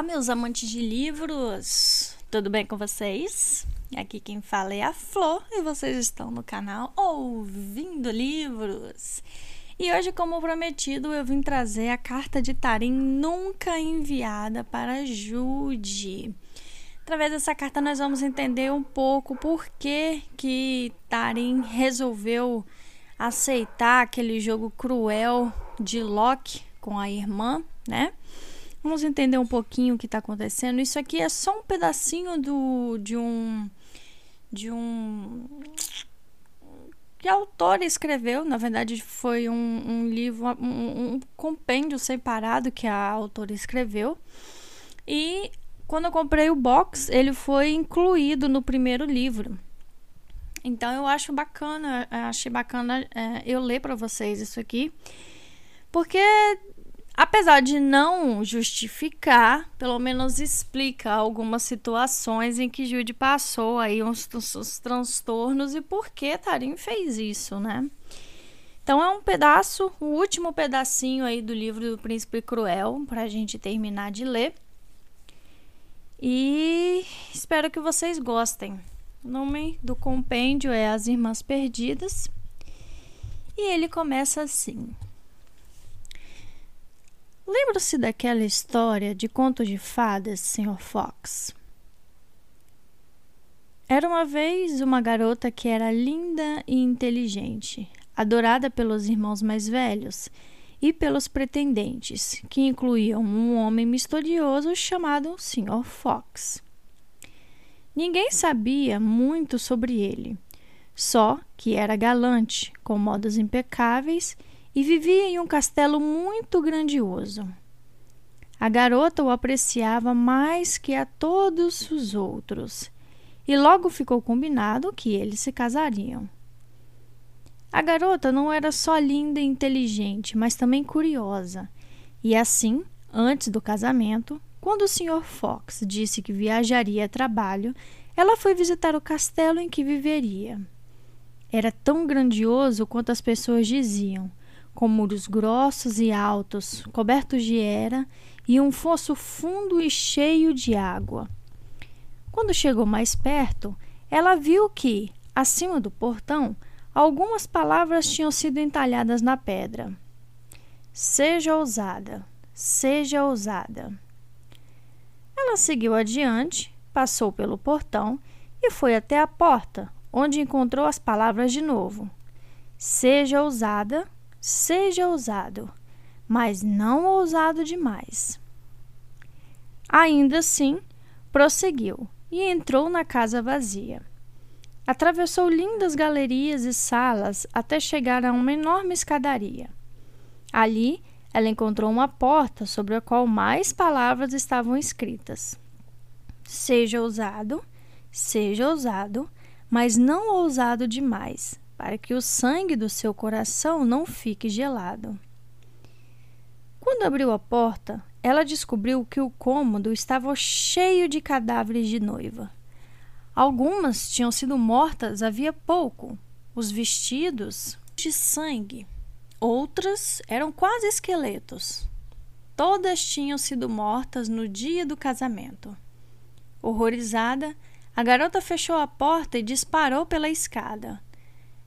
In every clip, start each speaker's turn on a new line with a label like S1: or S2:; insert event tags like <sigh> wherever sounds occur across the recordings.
S1: Olá, meus amantes de livros! Tudo bem com vocês? Aqui quem fala é a Flor e vocês estão no canal Ouvindo Livros. E hoje, como prometido, eu vim trazer a carta de Tarim nunca enviada para Jude. Através dessa carta nós vamos entender um pouco por que que Tarim resolveu aceitar aquele jogo cruel de Loki com a irmã, né? Vamos entender um pouquinho o que está acontecendo. Isso aqui é só um pedacinho do, de um. De um. Que a autora escreveu. Na verdade, foi um, um livro, um, um compêndio separado que a autora escreveu. E quando eu comprei o box, ele foi incluído no primeiro livro. Então eu acho bacana, achei bacana é, eu ler para vocês isso aqui, porque Apesar de não justificar, pelo menos explica algumas situações em que Jude passou aí uns, uns, transtornos e por que Tarim fez isso, né? Então é um pedaço, o último pedacinho aí do livro do Príncipe Cruel para a gente terminar de ler. E espero que vocês gostem. O nome do compêndio é As Irmãs Perdidas. E ele começa assim: Lembra-se daquela história de conto de fadas, Sr. Fox? Era uma vez uma garota que era linda e inteligente, adorada pelos irmãos mais velhos e pelos pretendentes, que incluíam um homem misterioso chamado Sr. Fox. Ninguém sabia muito sobre ele, só que era galante, com modos impecáveis e vivia em um castelo muito grandioso. A garota o apreciava mais que a todos os outros, e logo ficou combinado que eles se casariam. A garota não era só linda e inteligente, mas também curiosa, e assim, antes do casamento, quando o Sr. Fox disse que viajaria a trabalho, ela foi visitar o castelo em que viveria. Era tão grandioso quanto as pessoas diziam, com muros grossos e altos, cobertos de era, e um fosso fundo e cheio de água. Quando chegou mais perto, ela viu que, acima do portão, algumas palavras tinham sido entalhadas na pedra. Seja ousada, seja ousada. Ela seguiu adiante, passou pelo portão e foi até a porta, onde encontrou as palavras de novo. Seja ousada, Seja ousado, mas não ousado demais. Ainda assim, prosseguiu e entrou na casa vazia. Atravessou lindas galerias e salas até chegar a uma enorme escadaria. Ali, ela encontrou uma porta sobre a qual mais palavras estavam escritas. Seja ousado, seja ousado, mas não ousado demais, para que o sangue do seu coração não fique gelado. Quando abriu a porta, ela descobriu que o cômodo estava cheio de cadáveres de noiva. Algumas tinham sido mortas havia pouco, os vestidos de sangue. Outras eram quase esqueletos. Todas tinham sido mortas no dia do casamento. Horrorizada, a garota fechou a porta e disparou pela escada.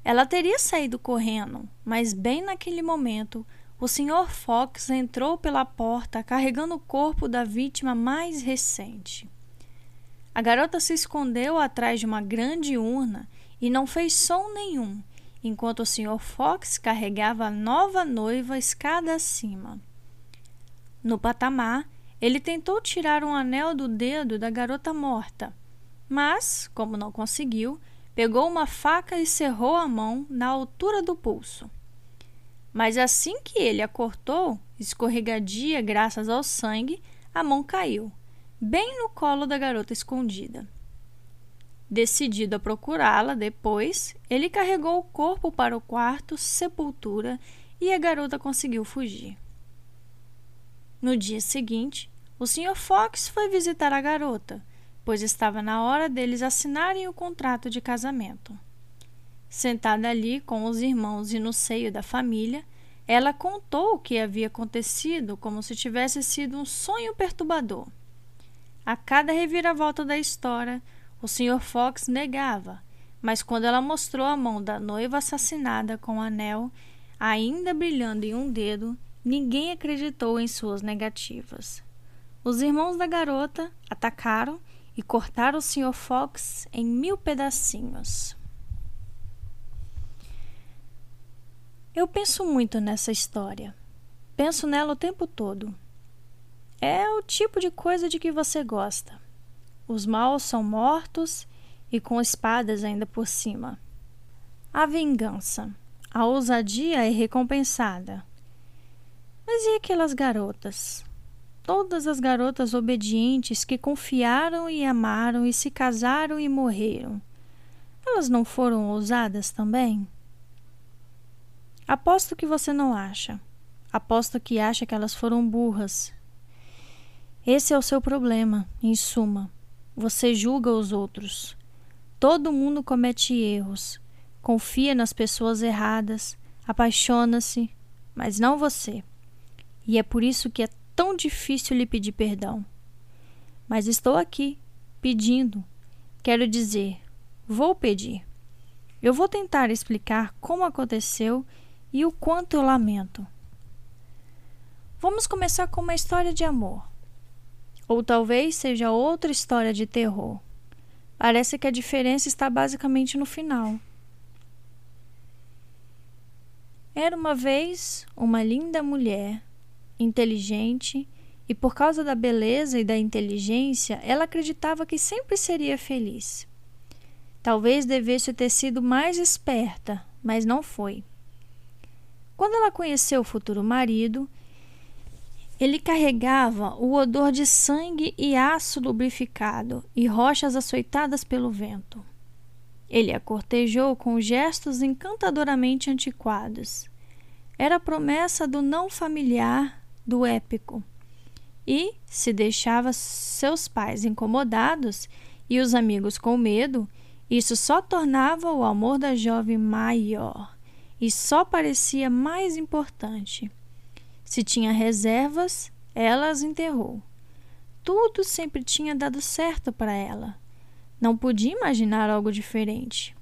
S1: Ela teria saído correndo, mas bem naquele momento, o Sr. Fox entrou pela porta carregando o corpo da vítima mais recente. A garota se escondeu atrás de uma grande urna e não fez som nenhum, enquanto o Sr. Fox carregava a nova noiva escada acima. No patamar, ele tentou tirar um anel do dedo da garota morta, mas, como não conseguiu, pegou uma faca e cerrou a mão na altura do pulso. Mas assim que ele a cortou, escorregadia graças ao sangue, a mão caiu, bem no colo da garota escondida. Decidido a procurá-la depois, ele carregou o corpo para o quarto sepultura e a garota conseguiu fugir. No dia seguinte, o Sr. Fox foi visitar a garota, pois estava na hora deles assinarem o contrato de casamento. Sentada ali com os irmãos e no seio da família, ela contou o que havia acontecido como se tivesse sido um sonho perturbador. A cada reviravolta da história, o Sr. Fox negava, mas quando ela mostrou a mão da noiva assassinada com o anel, ainda brilhando em um dedo, ninguém acreditou em suas negativas. Os irmãos da garota atacaram e cortaram o Sr. Fox em mil pedacinhos. Eu penso muito nessa história. Penso nela o tempo todo. É o tipo de coisa de que você gosta. Os maus são mortos e com espadas ainda por cima. A vingança, a ousadia é recompensada. Mas e aquelas garotas? Todas as garotas obedientes que confiaram e amaram e se casaram e morreram. Elas não foram ousadas também? Aposto que você não acha. Aposto que acha que elas foram burras. Esse é o seu problema, em suma. Você julga os outros. Todo mundo comete erros, confia nas pessoas erradas, apaixona-se, mas não você. E é por isso que é tão difícil lhe pedir perdão. Mas estou aqui, pedindo. Quero dizer, vou pedir. Eu vou tentar explicar como aconteceu e o quanto eu lamento. Vamos começar com uma história de amor. Ou talvez seja outra história de terror. Parece que a diferença está basicamente no final. Era uma vez uma linda mulher, inteligente, e por causa da beleza e da inteligência, ela acreditava que sempre seria feliz. Talvez devesse ter sido mais esperta, mas não foi. Quando ela conheceu o futuro marido, ele carregava o odor de sangue e aço lubrificado e rochas açoitadas pelo vento. Ele a cortejou com gestos encantadoramente antiquados. Era a promessa do não familiar, do épico. E, se deixava seus pais incomodados e os amigos com medo, isso só tornava o amor da jovem maior e só parecia mais importante. Se tinha reservas, ela as enterrou. Tudo sempre tinha dado certo para ela. Não podia imaginar algo diferente.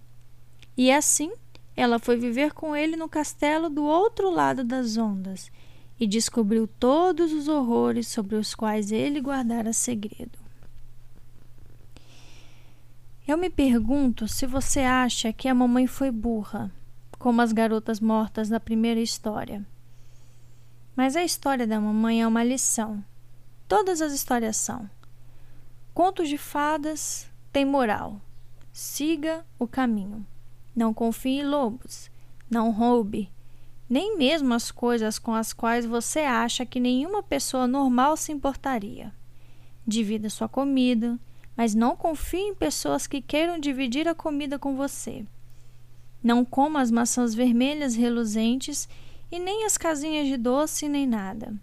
S1: E assim, ela foi viver com ele no castelo do outro lado das ondas e descobriu todos os horrores sobre os quais ele guardara segredo. Eu me pergunto se você acha que a mamãe foi burra, como as garotas mortas da primeira história. Mas a história da mamãe é uma lição. Todas as histórias são. Contos de fadas têm moral. Siga o caminho. Não confie em lobos. Não roube. Nem mesmo as coisas com as quais você acha que nenhuma pessoa normal se importaria. Divida sua comida, mas não confie em pessoas que queiram dividir a comida com você. Não coma as maçãs vermelhas reluzentes e nem as casinhas de doce nem nada.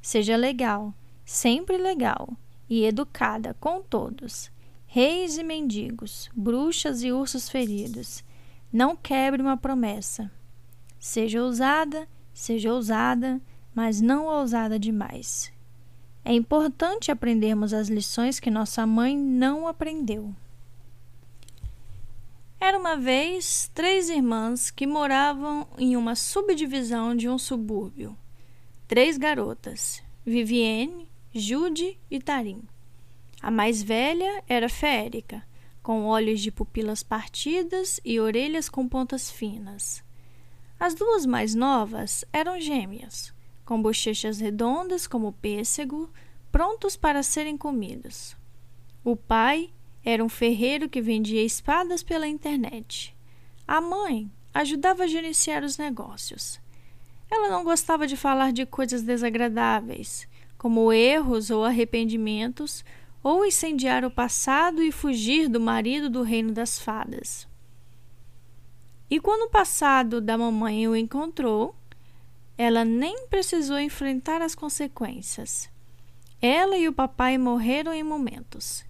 S1: Seja legal, sempre legal, e educada com todos, reis e mendigos, bruxas e ursos feridos. Não quebre uma promessa. Seja ousada, seja ousada, mas não ousada demais. É importante aprendermos as lições que nossa mãe não aprendeu. Era uma vez três irmãs que moravam em uma subdivisão de um subúrbio. Três garotas: Vivienne, Jude e Tarim. A mais velha era Férica, com olhos de pupilas partidas e orelhas com pontas finas. As duas mais novas eram gêmeas, com bochechas redondas como pêssego, prontos para serem comidos. O pai era um ferreiro que vendia espadas pela internet. A mãe ajudava a gerenciar os negócios. Ela não gostava de falar de coisas desagradáveis, como erros ou arrependimentos, ou incendiar o passado e fugir do marido do reino das fadas. E quando o passado da mamãe o encontrou, ela nem precisou enfrentar as consequências. Ela e o papai morreram em momentos.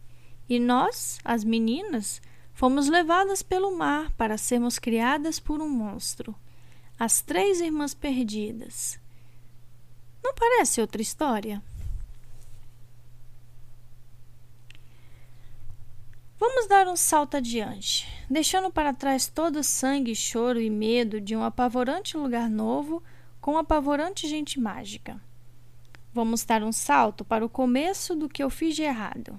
S1: E nós, as meninas, fomos levadas pelo mar para sermos criadas por um monstro. As três irmãs perdidas. Não parece outra história? Vamos dar um salto adiante, deixando para trás todo o sangue, choro e medo de um apavorante lugar novo com apavorante gente mágica. Vamos dar um salto para o começo do que eu fiz de errado.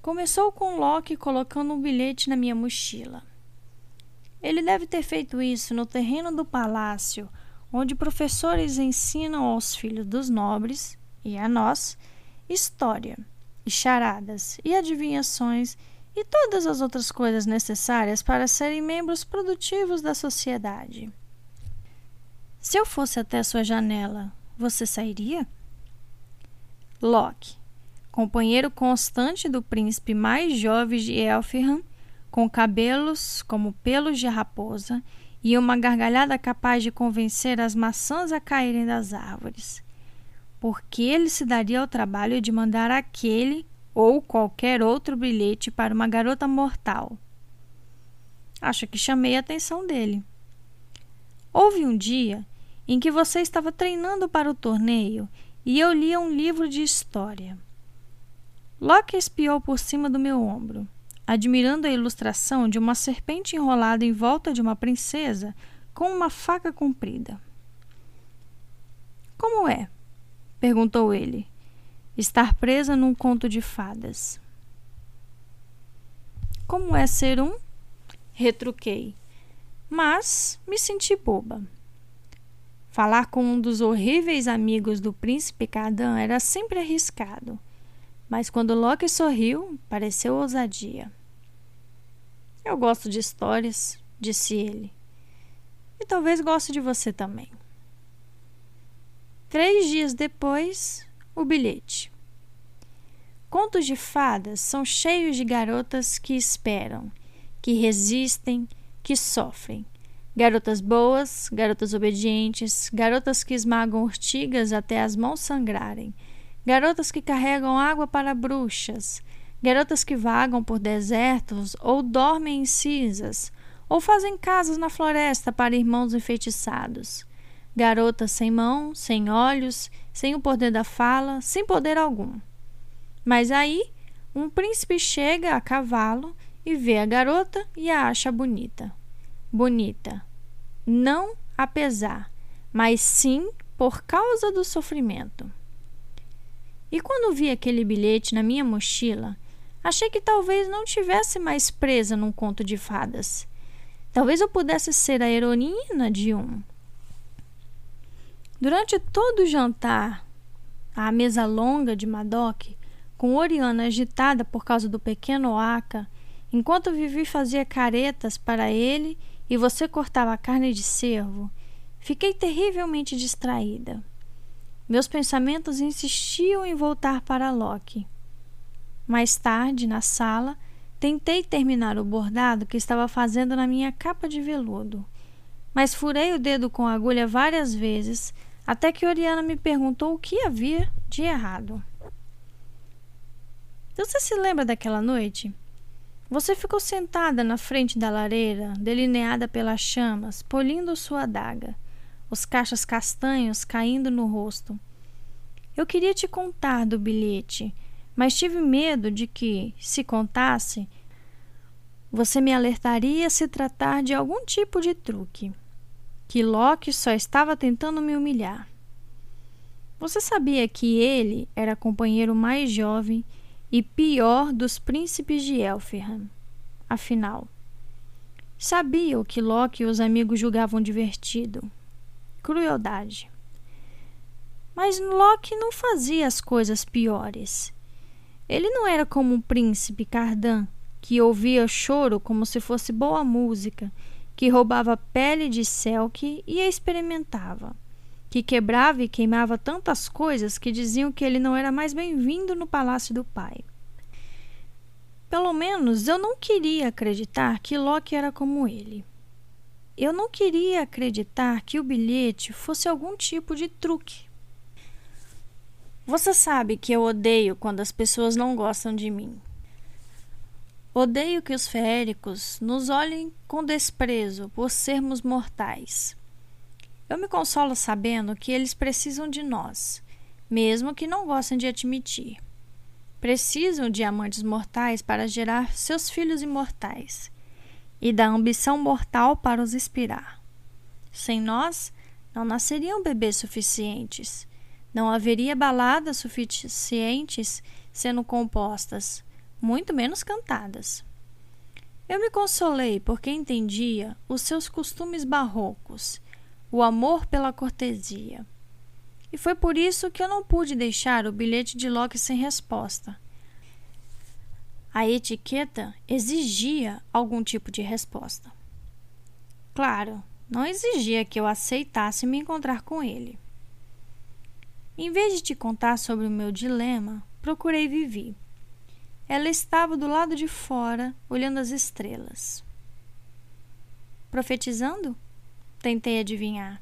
S1: Começou com Loki colocando um bilhete na minha mochila. Ele deve ter feito isso no terreno do palácio, onde professores ensinam aos filhos dos nobres e a nós história, e charadas, e adivinhações e todas as outras coisas necessárias para serem membros produtivos da sociedade. Se eu fosse até sua janela, você sairia? Locke companheiro constante do príncipe mais jovem de Elfham, com cabelos como pelos de raposa e uma gargalhada capaz de convencer as maçãs a caírem das árvores. Porque ele se daria ao trabalho de mandar aquele ou qualquer outro bilhete para uma garota mortal. Acho que chamei a atenção dele. Houve um dia em que você estava treinando para o torneio e eu lia um livro de história. Loki espiou por cima do meu ombro, admirando a ilustração de uma serpente enrolada em volta de uma princesa com uma faca comprida. Como é? Perguntou ele. Estar presa num conto de fadas. Como é ser um? Retruquei, mas me senti boba. Falar com um dos horríveis amigos do príncipe Cardan era sempre arriscado mas quando Loki sorriu, pareceu ousadia. Eu gosto de histórias, disse ele. E talvez goste de você também. Três dias depois, o bilhete. Contos de fadas são cheios de garotas que esperam, que resistem, que sofrem. Garotas boas, garotas obedientes, garotas que esmagam urtigas até as mãos sangrarem garotas que carregam água para bruxas, garotas que vagam por desertos ou dormem em cinzas, ou fazem casas na floresta para irmãos enfeitiçados. Garotas sem mão, sem olhos, sem o poder da fala, sem poder algum. Mas aí, um príncipe chega a cavalo e vê a garota e a acha bonita. Bonita. Não apesar, mas sim por causa do sofrimento. E quando vi aquele bilhete na minha mochila, achei que talvez não tivesse mais presa num conto de fadas. Talvez eu pudesse ser a heroína de um. Durante todo o jantar, à mesa longa de Madoc, com Oriana agitada por causa do pequeno Oaka, enquanto Vivi fazia caretas para ele e você cortava carne de cervo, fiquei terrivelmente distraída. Meus pensamentos insistiam em voltar para Loki. Mais tarde, na sala, tentei terminar o bordado que estava fazendo na minha capa de veludo, mas furei o dedo com a agulha várias vezes até que Oriana me perguntou o que havia de errado. Você se lembra daquela noite? Você ficou sentada na frente da lareira, delineada pelas chamas, polindo sua adaga os cachos castanhos caindo no rosto. Eu queria te contar do bilhete, mas tive medo de que, se contasse, você me alertaria se tratar de algum tipo de truque. Que Loki só estava tentando me humilhar. Você sabia que ele era companheiro mais jovem e pior dos príncipes de Elfham. Afinal, sabia o que Loki e os amigos julgavam divertido crueldade. Mas Loki não fazia as coisas piores. Ele não era como um príncipe Cardan, que ouvia choro como se fosse boa música, que roubava pele de Selk e a experimentava, que quebrava e queimava tantas coisas que diziam que ele não era mais bem-vindo no palácio do pai. Pelo menos eu não queria acreditar que Loki era como ele. Eu não queria acreditar que o bilhete fosse algum tipo de truque. Você sabe que eu odeio quando as pessoas não gostam de mim. Odeio que os feéricos nos olhem com desprezo por sermos mortais. Eu me consolo sabendo que eles precisam de nós, mesmo que não gostem de admitir. precisam de amantes mortais para gerar seus filhos imortais e da ambição mortal para os inspirar. Sem nós, não nasceriam bebês suficientes, não haveria baladas suficientes sendo compostas, muito menos cantadas. Eu me consolei porque entendia os seus costumes barrocos, o amor pela cortesia e foi por isso que eu não pude deixar o bilhete de Locke sem resposta. A etiqueta exigia algum tipo de resposta. Claro, não exigia que eu aceitasse me encontrar com ele. Em vez de te contar sobre o meu dilema, procurei Vivi. Ela estava do lado de fora, olhando as estrelas. Profetizando? Tentei adivinhar.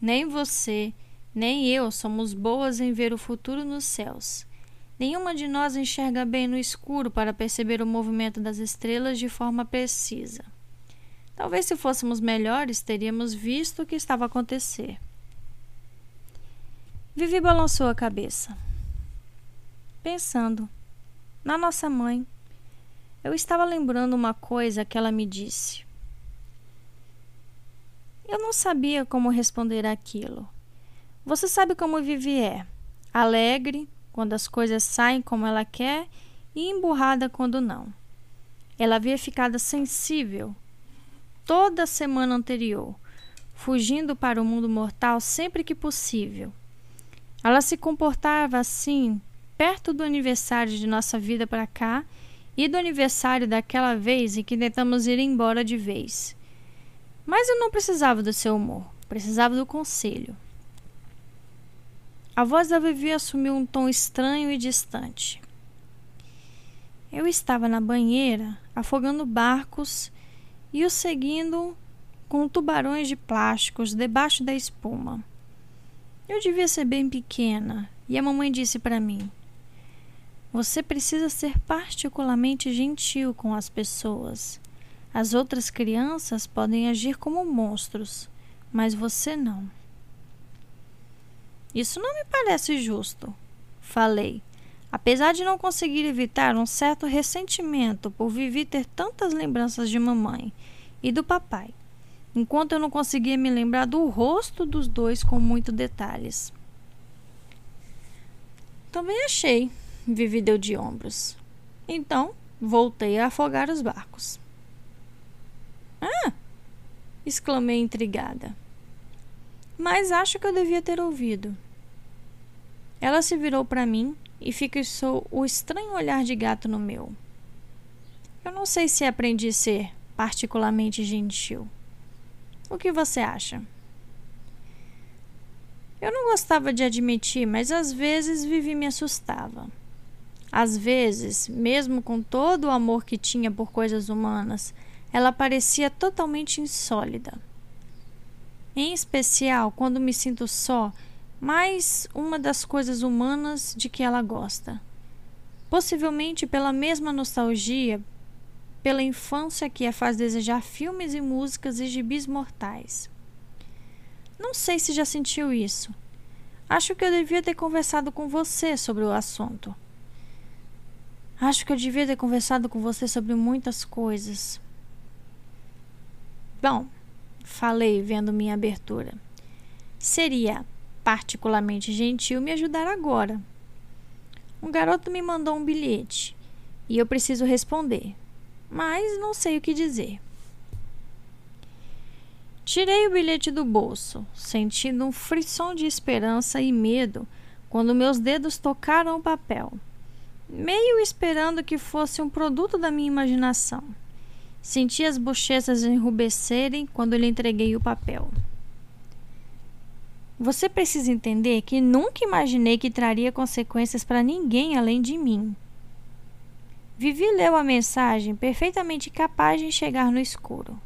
S1: Nem você, nem eu somos boas em ver o futuro nos céus. Nenhuma de nós enxerga bem no escuro para perceber o movimento das estrelas de forma precisa. Talvez se fôssemos melhores, teríamos visto o que estava a acontecer. Vivi balançou a cabeça. Pensando na nossa mãe, eu estava lembrando uma coisa que ela me disse. Eu não sabia como responder aquilo. Você sabe como Vivi é: alegre quando as coisas saem como ela quer e emburrada quando não. Ela havia ficado sensível toda a semana anterior, fugindo para o mundo mortal sempre que possível. Ela se comportava assim perto do aniversário de nossa vida para cá e do aniversário daquela vez em que tentamos ir embora de vez. Mas eu não precisava do seu humor, precisava do conselho. A voz da Vivi assumiu um tom estranho e distante. Eu estava na banheira, afogando barcos e os seguindo com tubarões de plásticos debaixo da espuma. Eu devia ser bem pequena e a mamãe disse para mim: Você precisa ser particularmente gentil com as pessoas. As outras crianças podem agir como monstros, mas você não. Isso não me parece justo, falei, apesar de não conseguir evitar um certo ressentimento por Vivi ter tantas lembranças de mamãe e do papai, enquanto eu não conseguia me lembrar do rosto dos dois com muitos detalhes. Também achei, Vivi deu de ombros. Então, voltei a afogar os barcos. Ah! exclamei intrigada mas acho que eu devia ter ouvido. Ela se virou para mim e fixou o estranho olhar de gato no meu. Eu não sei se aprendi a ser particularmente gentil. O que você acha? Eu não gostava de admitir, mas às vezes Vivi me assustava. Às vezes, mesmo com todo o amor que tinha por coisas humanas, ela parecia totalmente insólida em especial quando me sinto só, mais uma das coisas humanas de que ela gosta. Possivelmente pela mesma nostalgia, pela infância que a faz desejar filmes e músicas e gibis mortais. Não sei se já sentiu isso. Acho que eu devia ter conversado com você sobre o assunto. Acho que eu devia ter conversado com você sobre muitas coisas. Bom, falei vendo minha abertura. Seria particularmente gentil me ajudar agora. Um garoto me mandou um bilhete e eu preciso responder, mas não sei o que dizer. Tirei o bilhete do bolso, sentindo um frisson de esperança e medo quando meus dedos tocaram o papel, meio esperando que fosse um produto da minha imaginação. Senti as bochechas enrubescerem quando lhe entreguei o papel. Você precisa entender que nunca imaginei que traria consequências para ninguém além de mim. Vivi leu a mensagem perfeitamente capaz de enxergar no escuro.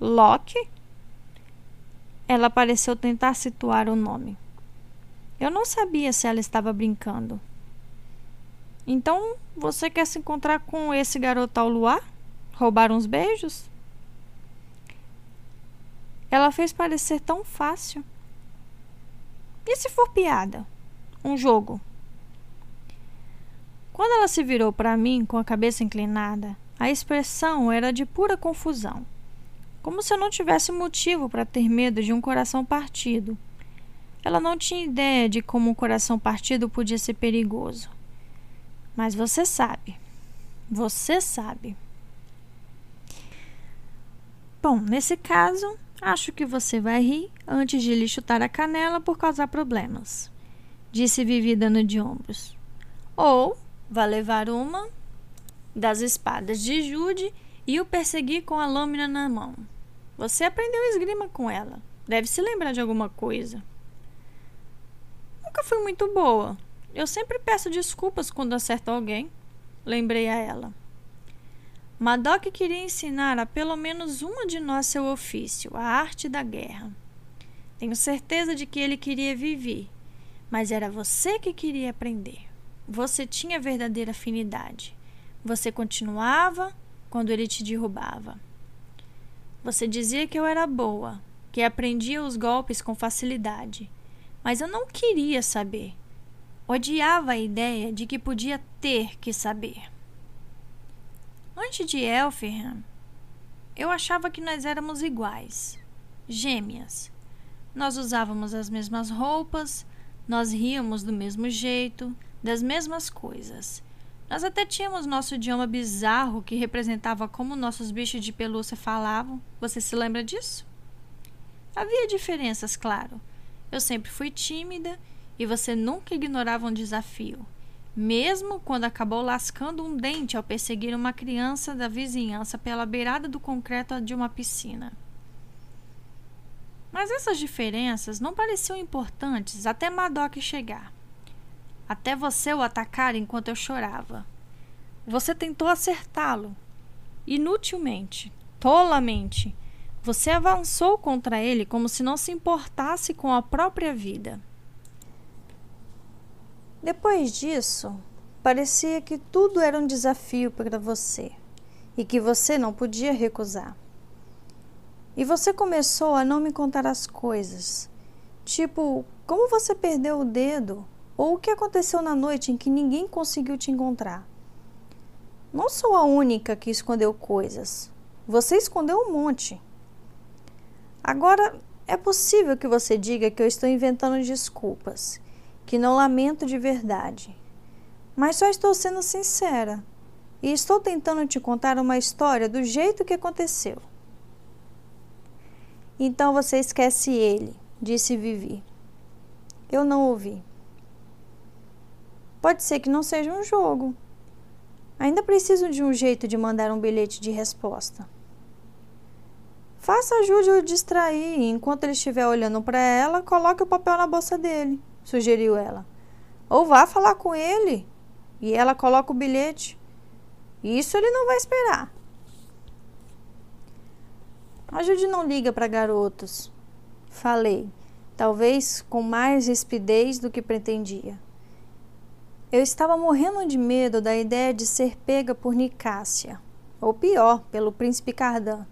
S1: Locke? Ela pareceu tentar situar o nome. Eu não sabia se ela estava brincando. Então, você quer se encontrar com esse garoto ao luar? Roubar uns beijos? Ela fez parecer tão fácil. E se for piada? Um jogo? Quando ela se virou para mim com a cabeça inclinada, a expressão era de pura confusão, como se eu não tivesse motivo para ter medo de um coração partido. Ela não tinha ideia de como um coração partido podia ser perigoso. Mas você sabe. Você sabe. Bom, nesse caso, acho que você vai rir antes de lhe chutar a canela por causar problemas, disse Vivi dando de ombros. Ou vai levar uma das espadas de Jude e o perseguir com a lâmina na mão. Você aprendeu esgrima com ela. Deve se lembrar de alguma coisa. Nunca fui muito boa. Eu sempre peço desculpas quando acerto alguém. Lembrei a ela. Madoc queria ensinar a pelo menos uma de nós seu ofício, a arte da guerra. Tenho certeza de que ele queria viver, mas era você que queria aprender. Você tinha verdadeira afinidade. Você continuava quando ele te derrubava. Você dizia que eu era boa, que aprendia os golpes com facilidade, mas eu não queria saber. Odiava a ideia de que podia ter que saber. Antes de Elfirham, eu achava que nós éramos iguais, gêmeas. Nós usávamos as mesmas roupas, nós ríamos do mesmo jeito, das mesmas coisas. Nós até tínhamos nosso idioma bizarro que representava como nossos bichos de pelúcia falavam. Você se lembra disso? Havia diferenças, claro. Eu sempre fui tímida e você nunca ignorava um desafio, mesmo quando acabou lascando um dente ao perseguir uma criança da vizinhança pela beirada do concreto de uma piscina. Mas essas diferenças não pareciam importantes até Madoc chegar até você o atacar enquanto eu chorava. Você tentou acertá-lo. Inutilmente, tolamente. Você avançou contra ele como se não se importasse com a própria vida. Depois disso, parecia que tudo era um desafio para você e que você não podia recusar. E você começou a não me contar as coisas, tipo, como você perdeu o dedo ou o que aconteceu na noite em que ninguém conseguiu te encontrar? Não sou a única que escondeu coisas. Você escondeu um monte. Agora, é possível que você diga que eu estou inventando desculpas, que não lamento de verdade. Mas só estou sendo sincera e estou tentando te contar uma história do jeito que aconteceu. Então você esquece ele, disse Vivi. Eu não ouvi. Pode ser que não seja um jogo. Ainda preciso de um jeito de mandar um bilhete de resposta. Faça ajude o distrair e enquanto ele estiver olhando para ela, coloque o papel na bolsa dele, sugeriu ela. Ou vá falar com ele e ela coloca o bilhete. Isso ele não vai esperar. A Judy não liga para garotos. Falei, talvez com mais rispidez do que pretendia. Eu estava morrendo de medo da ideia de ser pega por Nicásia, ou pior, pelo príncipe Cardan.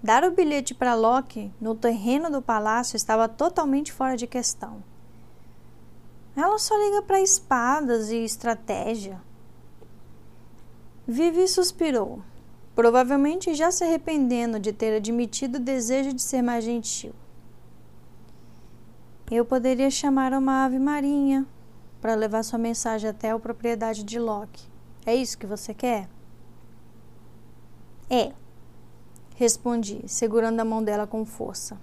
S1: Dar o bilhete para Loki no terreno do palácio estava totalmente fora de questão. Ela só liga para espadas e estratégia. Vivi suspirou, provavelmente já se arrependendo de ter admitido o desejo de ser mais gentil. Eu poderia chamar uma ave marinha, para levar sua mensagem até a propriedade de Loki. É isso que você quer? É, respondi, segurando a mão dela com força.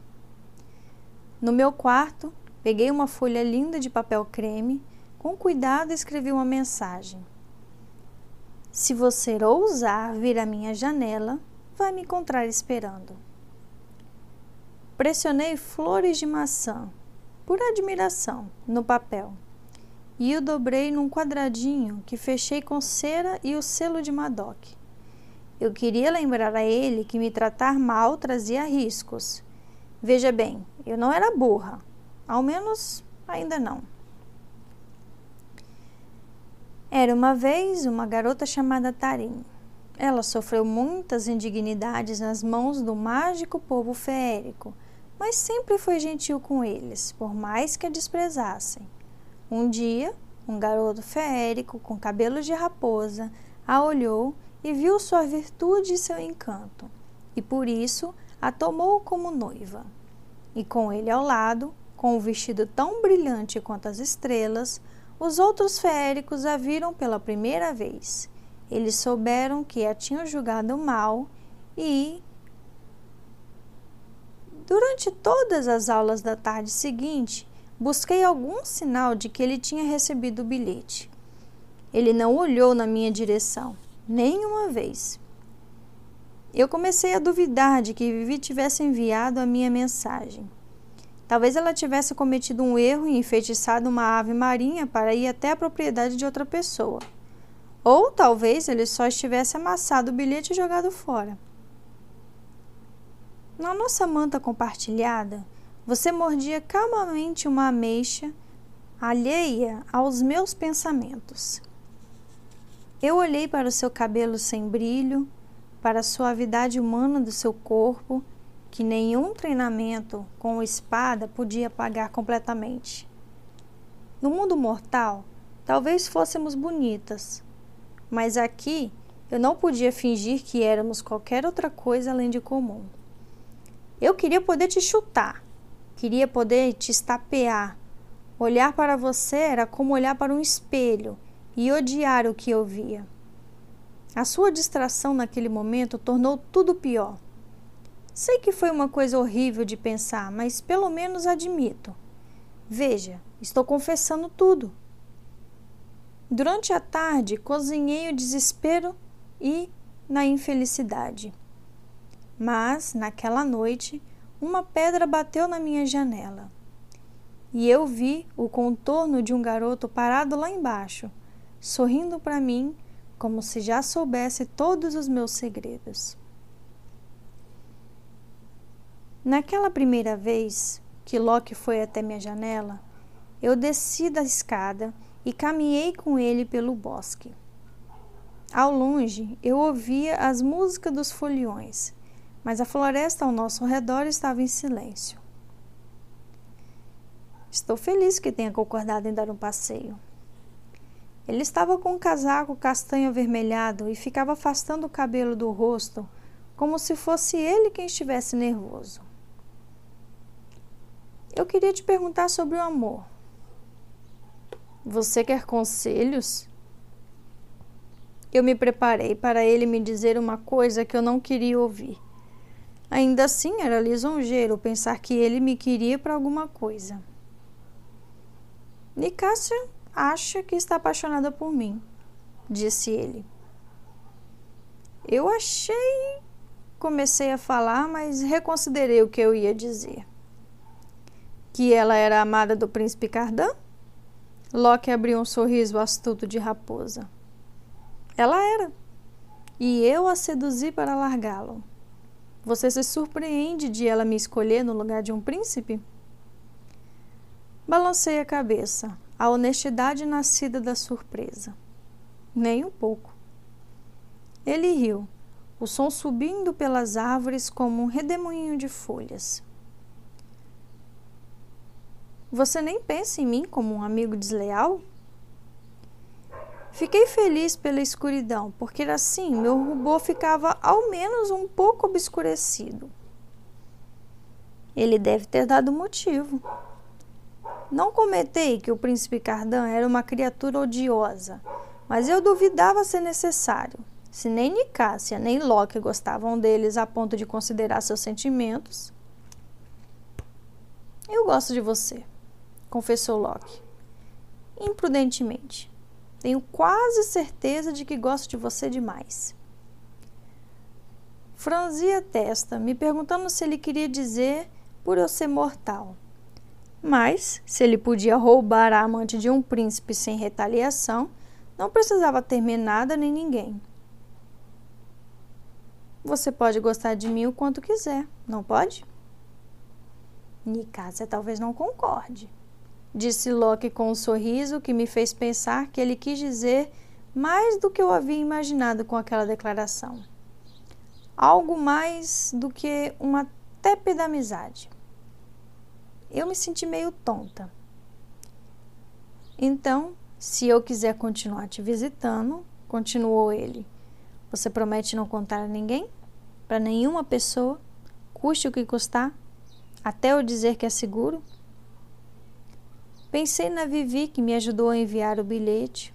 S1: No meu quarto, peguei uma folha linda de papel creme, com cuidado escrevi uma mensagem. Se você ousar vir à minha janela, vai me encontrar esperando. Pressionei flores de maçã, por admiração, no papel e o dobrei num quadradinho que fechei com cera e o selo de Madoc. Eu queria lembrar a ele que me tratar mal trazia riscos. Veja bem, eu não era burra, ao menos ainda não. Era uma vez uma garota chamada Tarim. Ela sofreu muitas indignidades nas mãos do mágico povo feérico, mas sempre foi gentil com eles, por mais que a desprezassem. Um dia, Um garoto feérico com cabelos de raposa a olhou e viu sua virtude e seu encanto, e por isso a tomou como noiva. E com ele ao lado, com o um vestido tão brilhante quanto as estrelas, os outros feéricos a viram pela primeira vez. Eles souberam que a tinham julgado mal e, durante todas as aulas da tarde seguinte, busquei algum sinal de que ele tinha recebido o bilhete. Ele não olhou na minha direção, nem uma vez. Eu comecei a duvidar de que Vivi tivesse enviado a minha mensagem. Talvez ela tivesse cometido um erro e enfeitiçado uma ave marinha para ir até a propriedade de outra pessoa. Ou talvez ele só estivesse amassado o bilhete e jogado fora. Na nossa manta compartilhada, você mordia calmamente uma ameixa alheia aos meus pensamentos. Eu olhei para o seu cabelo sem brilho, para a suavidade humana do seu corpo que nenhum treinamento com espada podia apagar completamente. No mundo mortal, talvez fôssemos bonitas, mas aqui eu não podia fingir que éramos qualquer outra coisa além de comum. Eu queria poder te chutar, queria poder te estapear. Olhar para você era como olhar para um espelho e odiar o que eu via. A sua distração naquele momento tornou tudo pior. Sei que foi uma coisa horrível de pensar, mas pelo menos admito. Veja, estou confessando tudo. Durante a tarde, cozinhei o desespero e na infelicidade. Mas, naquela noite, uma pedra bateu na minha janela. E eu vi o contorno de um garoto parado lá embaixo, sorrindo para mim como se já soubesse todos os meus segredos. Naquela primeira vez que Loki foi até minha janela, eu desci da escada e caminhei com ele pelo bosque. Ao longe, eu ouvia as músicas dos foliões, mas a floresta ao nosso redor estava em silêncio. Estou feliz que tenha concordado em dar um passeio. Ele estava com um casaco castanho avermelhado e ficava afastando o cabelo do rosto, como se fosse ele quem estivesse nervoso. Eu queria te perguntar sobre o amor. Você quer conselhos? Eu me preparei para ele me dizer uma coisa que eu não queria ouvir. Ainda assim, era lisonjeiro pensar que ele me queria para alguma coisa. Nicássia acha que está apaixonada por mim, disse ele. Eu achei. Comecei a falar, mas reconsiderei o que eu ia dizer que ela era amada do príncipe Cardan? Loki abriu um sorriso astuto de raposa. Ela era. E eu a seduzi para largá-lo. Você se surpreende de ela me escolher no lugar de um príncipe? Balancei a cabeça, a honestidade nascida da surpresa. Nem um pouco. Ele riu, o som subindo pelas árvores como um redemoinho de folhas. Você nem pensa em mim como um amigo desleal? Fiquei feliz pela escuridão, porque assim meu rubor ficava ao menos um pouco obscurecido. Ele deve ter dado motivo. Não comentei que o príncipe Cardan era uma criatura odiosa, mas eu duvidava ser necessário. Se nem Nicásia nem Loki gostavam deles a ponto de considerar seus sentimentos, eu gosto de você confessou Loki. Imprudentemente. Tenho quase certeza de que gosto de você demais. Franzi a testa, me perguntando se ele queria dizer por eu ser mortal. Mas, se ele podia roubar a amante de um príncipe sem retaliação, não precisava temer nada nem ninguém. Você pode gostar de mim o quanto quiser, não pode? Nicásia talvez não concorde disse Loki com um sorriso que me fez pensar que ele quis dizer mais do que eu havia imaginado com aquela declaração. Algo mais do que uma tépida amizade. Eu me senti meio tonta. Então, Se eu quiser continuar te visitando, continuou ele, você promete não contar a ninguém? Para nenhuma pessoa? Custe o que custar? Até eu dizer que é seguro? Pensei na Vivi que me ajudou a enviar o bilhete.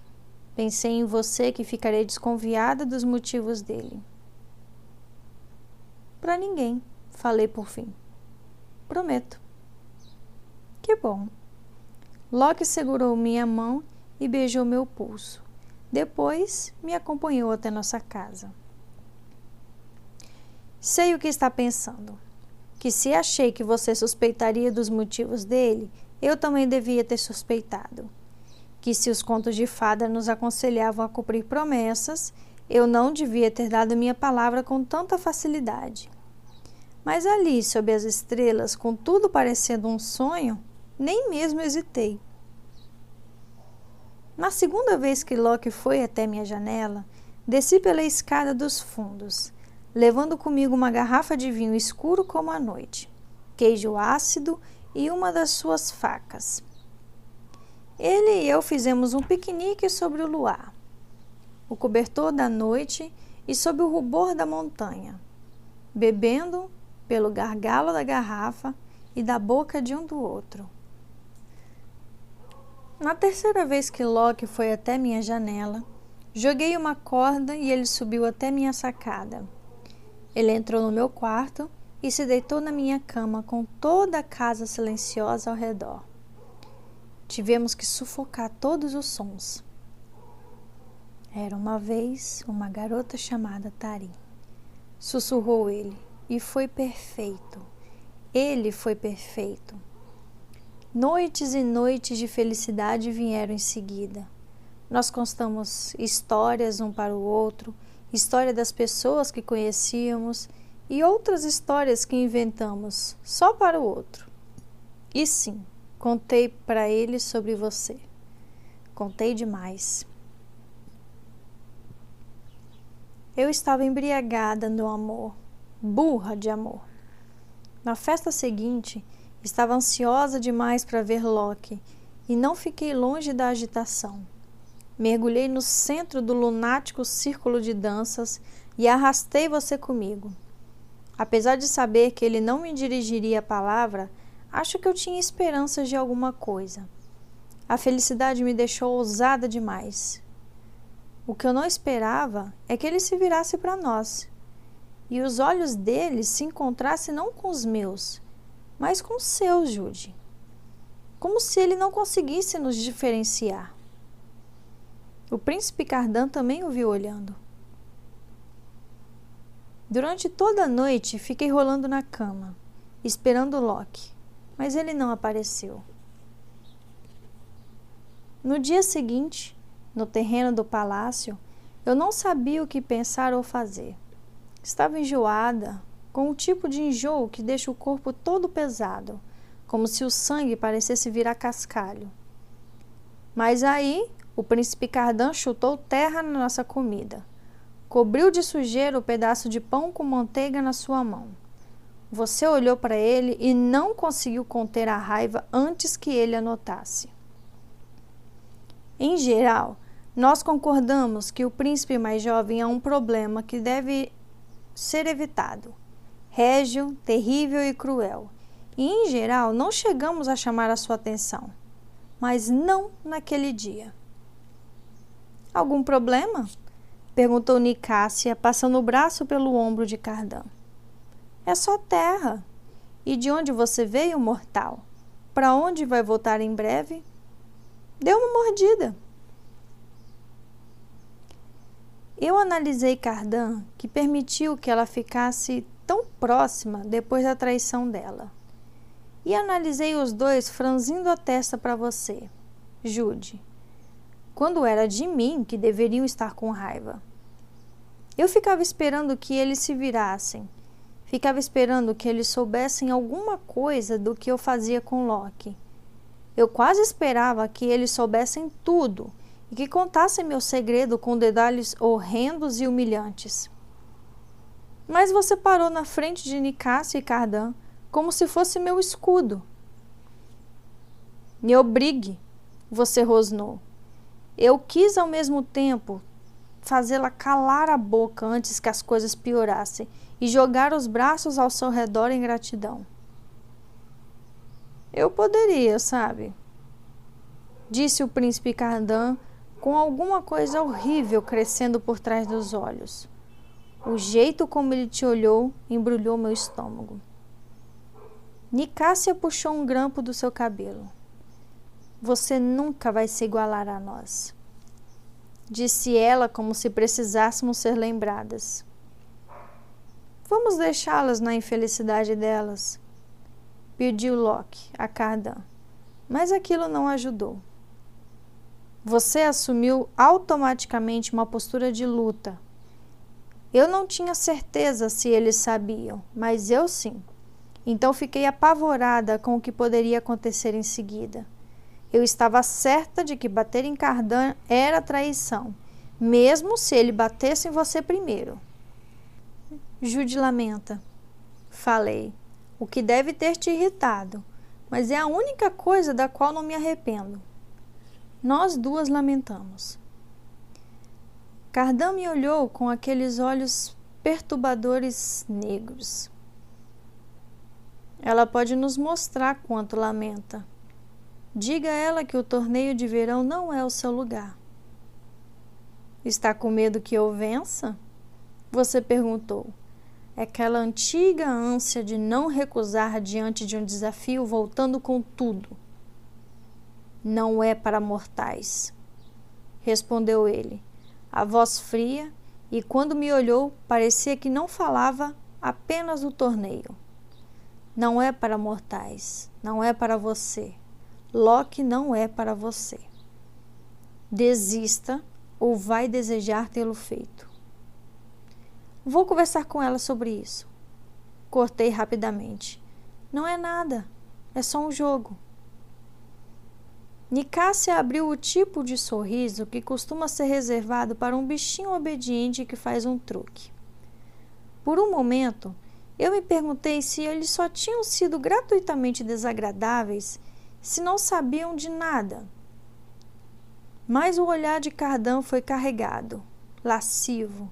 S1: Pensei em você que ficarei desconfiada dos motivos dele. Para ninguém, falei por fim. Prometo. Que bom. Locke segurou minha mão e beijou meu pulso. Depois me acompanhou até nossa casa. Sei o que está pensando. Que se achei que você suspeitaria dos motivos dele, eu também devia ter suspeitado. Que se os contos de fada nos aconselhavam a cumprir promessas, eu não devia ter dado minha palavra com tanta facilidade. Mas ali, sob as estrelas, com tudo parecendo um sonho, nem mesmo hesitei. Na segunda vez que Loki foi até minha janela, desci pela escada dos fundos, levando comigo uma garrafa de vinho escuro como a noite, queijo ácido e uma das suas facas. Ele e eu fizemos um piquenique sobre o luar, o cobertor da noite e sob o rubor da montanha, bebendo pelo gargalo da garrafa e da boca de um do outro. Na terceira vez que Loki foi até minha janela, joguei uma corda e ele subiu até minha sacada. Ele entrou no meu quarto e se deitou na minha cama com toda a casa silenciosa ao redor. Tivemos que sufocar todos os sons. Era uma vez uma garota chamada Tarim. Sussurrou ele, e foi perfeito. Ele foi perfeito. Noites e noites de felicidade vieram em seguida. Nós contamos histórias um para o outro, história das pessoas que conhecíamos e outras histórias que inventamos só para o outro. E sim, contei para ele sobre você. Contei demais. Eu estava embriagada no amor, burra de amor. Na festa seguinte, Estava ansiosa demais para ver Loki e não fiquei longe da agitação. Mergulhei no centro do lunático círculo de danças e arrastei você comigo. Apesar de saber que ele não me dirigiria a palavra, acho que eu tinha esperanças de alguma coisa. A felicidade me deixou ousada demais. O que eu não esperava é que ele se virasse para nós e os olhos dele se encontrassem não com os meus, mas com seu, Jude. Como se ele não conseguisse nos diferenciar. O príncipe Cardan também o viu olhando. Durante toda a noite fiquei rolando na cama, esperando Loki, mas ele não apareceu. No dia seguinte, no terreno do palácio, eu não sabia o que pensar ou fazer. Estava enjoada, com o tipo de enjoo que deixa o corpo todo pesado, como se o sangue parecesse virar cascalho. Mas aí o príncipe Cardan chutou terra na nossa comida. Cobriu de sujeira o pedaço de pão com manteiga na sua mão. Você olhou para ele e não conseguiu conter a raiva antes que ele a notasse. Em geral, nós concordamos que o príncipe mais jovem é um problema que deve ser evitado régio, terrível e cruel. E, em geral, não chegamos a chamar a sua atenção. Mas não naquele dia. Algum problema? Perguntou Nicásia, passando o braço pelo ombro de Cardan. É só terra. E de onde você veio, mortal? Para onde vai voltar em breve? Deu uma mordida. Eu analisei Cardan, que permitiu que ela ficasse tão próxima depois da traição dela. E analisei os dois franzindo a testa para você, Jude, quando era de mim que deveriam estar com raiva. Eu ficava esperando que eles se virassem, ficava esperando que eles soubessem alguma coisa do que eu fazia com Loki. Eu quase esperava que eles soubessem tudo e que contassem meu segredo com detalhes horrendos e humilhantes. Mas você parou na frente de Nicásio e Cardan como se fosse meu escudo. Me obrigue, você rosnou. Eu quis ao mesmo tempo fazê-la calar a boca antes que as coisas piorassem e jogar os braços ao seu redor em gratidão. Eu poderia, sabe? Disse o príncipe Cardan com alguma coisa horrível crescendo por trás dos olhos. O jeito como ele te olhou embrulhou meu estômago. Nicásia puxou um grampo do seu cabelo. Você nunca vai se igualar a nós disse ela como se precisássemos ser lembradas. Vamos deixá-las na infelicidade delas, pediu Locke a Cardan, mas aquilo não ajudou. Você assumiu automaticamente uma postura de luta. Eu não tinha certeza se eles sabiam, mas eu sim. Então fiquei apavorada com o que poderia acontecer em seguida. Eu estava certa de que bater em Cardan era traição, mesmo se ele batesse em você primeiro. Jude lamenta. Falei, o que deve ter te irritado, mas é a única coisa da qual não me arrependo. Nós duas lamentamos. Cardan me olhou com aqueles olhos perturbadores negros. Ela pode nos mostrar quanto lamenta. Diga a ela que o torneio de verão não é o seu lugar. Está com medo que eu vença? Você perguntou. É aquela antiga ânsia de não recusar diante de um desafio, voltando com tudo. Não é para mortais, respondeu ele, a voz fria, e quando me olhou, parecia que não falava apenas do torneio. Não é para mortais, não é para você. Loki não é para você. Desista ou vai desejar tê-lo feito. Vou conversar com ela sobre isso. Cortei rapidamente. Não é nada, é só um jogo. Nicásia abriu o tipo de sorriso que costuma ser reservado para um bichinho obediente que faz um truque. Por um momento, eu me perguntei se eles só tinham sido gratuitamente desagradáveis se não sabiam de nada. Mas o olhar de Cardan foi carregado, lascivo,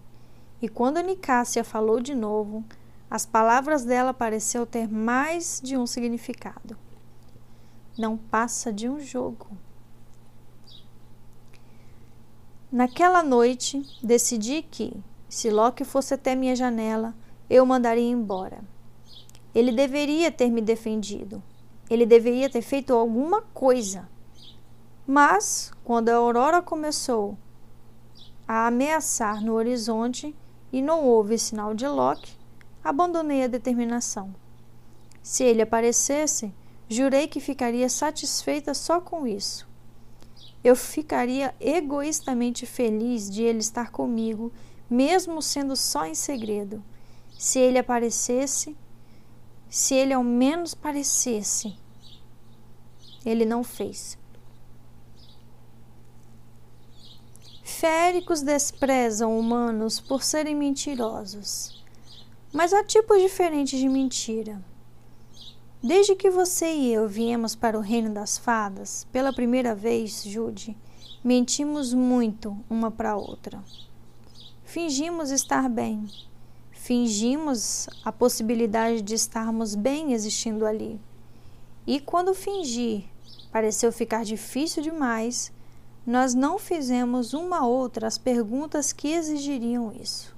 S1: e quando Nicásia falou de novo, as palavras dela pareceu ter mais de um significado. Não passa de um jogo. Naquela noite, decidi que, se Loki fosse até minha janela, eu mandaria embora. Ele deveria ter me defendido, ele deveria ter feito alguma coisa. Mas, quando a aurora começou a ameaçar no horizonte e não houve sinal de Loki, abandonei a determinação. Se ele aparecesse, jurei que ficaria satisfeita só com isso. Eu ficaria egoístamente feliz de ele estar comigo, mesmo sendo só em segredo. Se ele aparecesse, se ele ao menos parecesse. Ele não fez. Féricos desprezam humanos por serem mentirosos. Mas há tipos diferentes de mentira. Desde que você e eu viemos para o reino das fadas, pela primeira vez, Jude, mentimos muito uma para outra. Fingimos estar bem, Fingimos a possibilidade de estarmos bem existindo ali. E quando fingir pareceu ficar difícil demais, nós não fizemos uma outra as perguntas que exigiriam isso.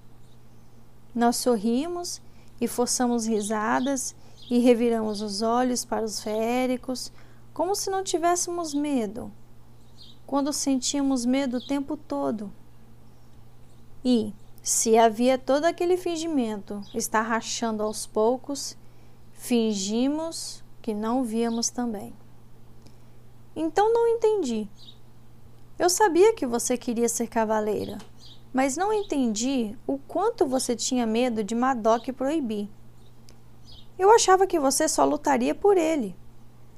S1: Nós sorrimos e forçamos risadas e reviramos os olhos para os féricos, como se não tivéssemos medo, quando sentíamos medo o tempo todo. E, se havia todo aquele fingimento está rachando aos poucos, fingimos que não víamos também. Então não entendi. Eu sabia que você queria ser cavaleira, mas não entendi o quanto você tinha medo de Madoc proibir. Eu achava que você só lutaria por ele.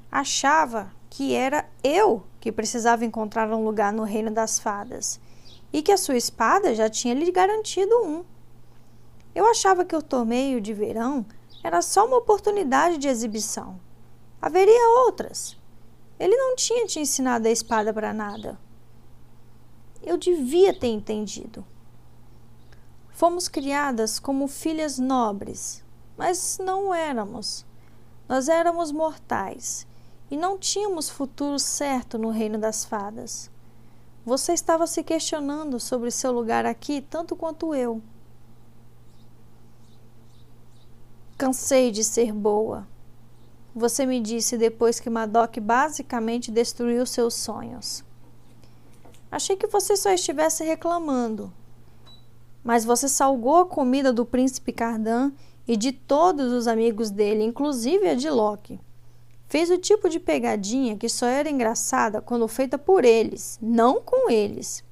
S1: Achava que era eu que precisava encontrar um lugar no reino das fadas e que a sua espada já tinha lhe garantido um. Eu achava que o torneio de verão era só uma oportunidade de exibição. Haveria outras. Ele não tinha te ensinado a espada para nada. Eu devia ter entendido. Fomos criadas como filhas nobres, mas não éramos. Nós éramos mortais e não tínhamos futuro certo no reino das fadas. Você estava se questionando sobre seu lugar aqui tanto quanto eu. Cansei de ser boa. Você me disse depois que Madoc basicamente destruiu seus sonhos. Achei que você só estivesse reclamando. Mas você salgou a comida do príncipe Cardan e de todos os amigos dele, inclusive a de Loki. Fez o tipo de pegadinha que só era engraçada quando feita por eles, não com eles.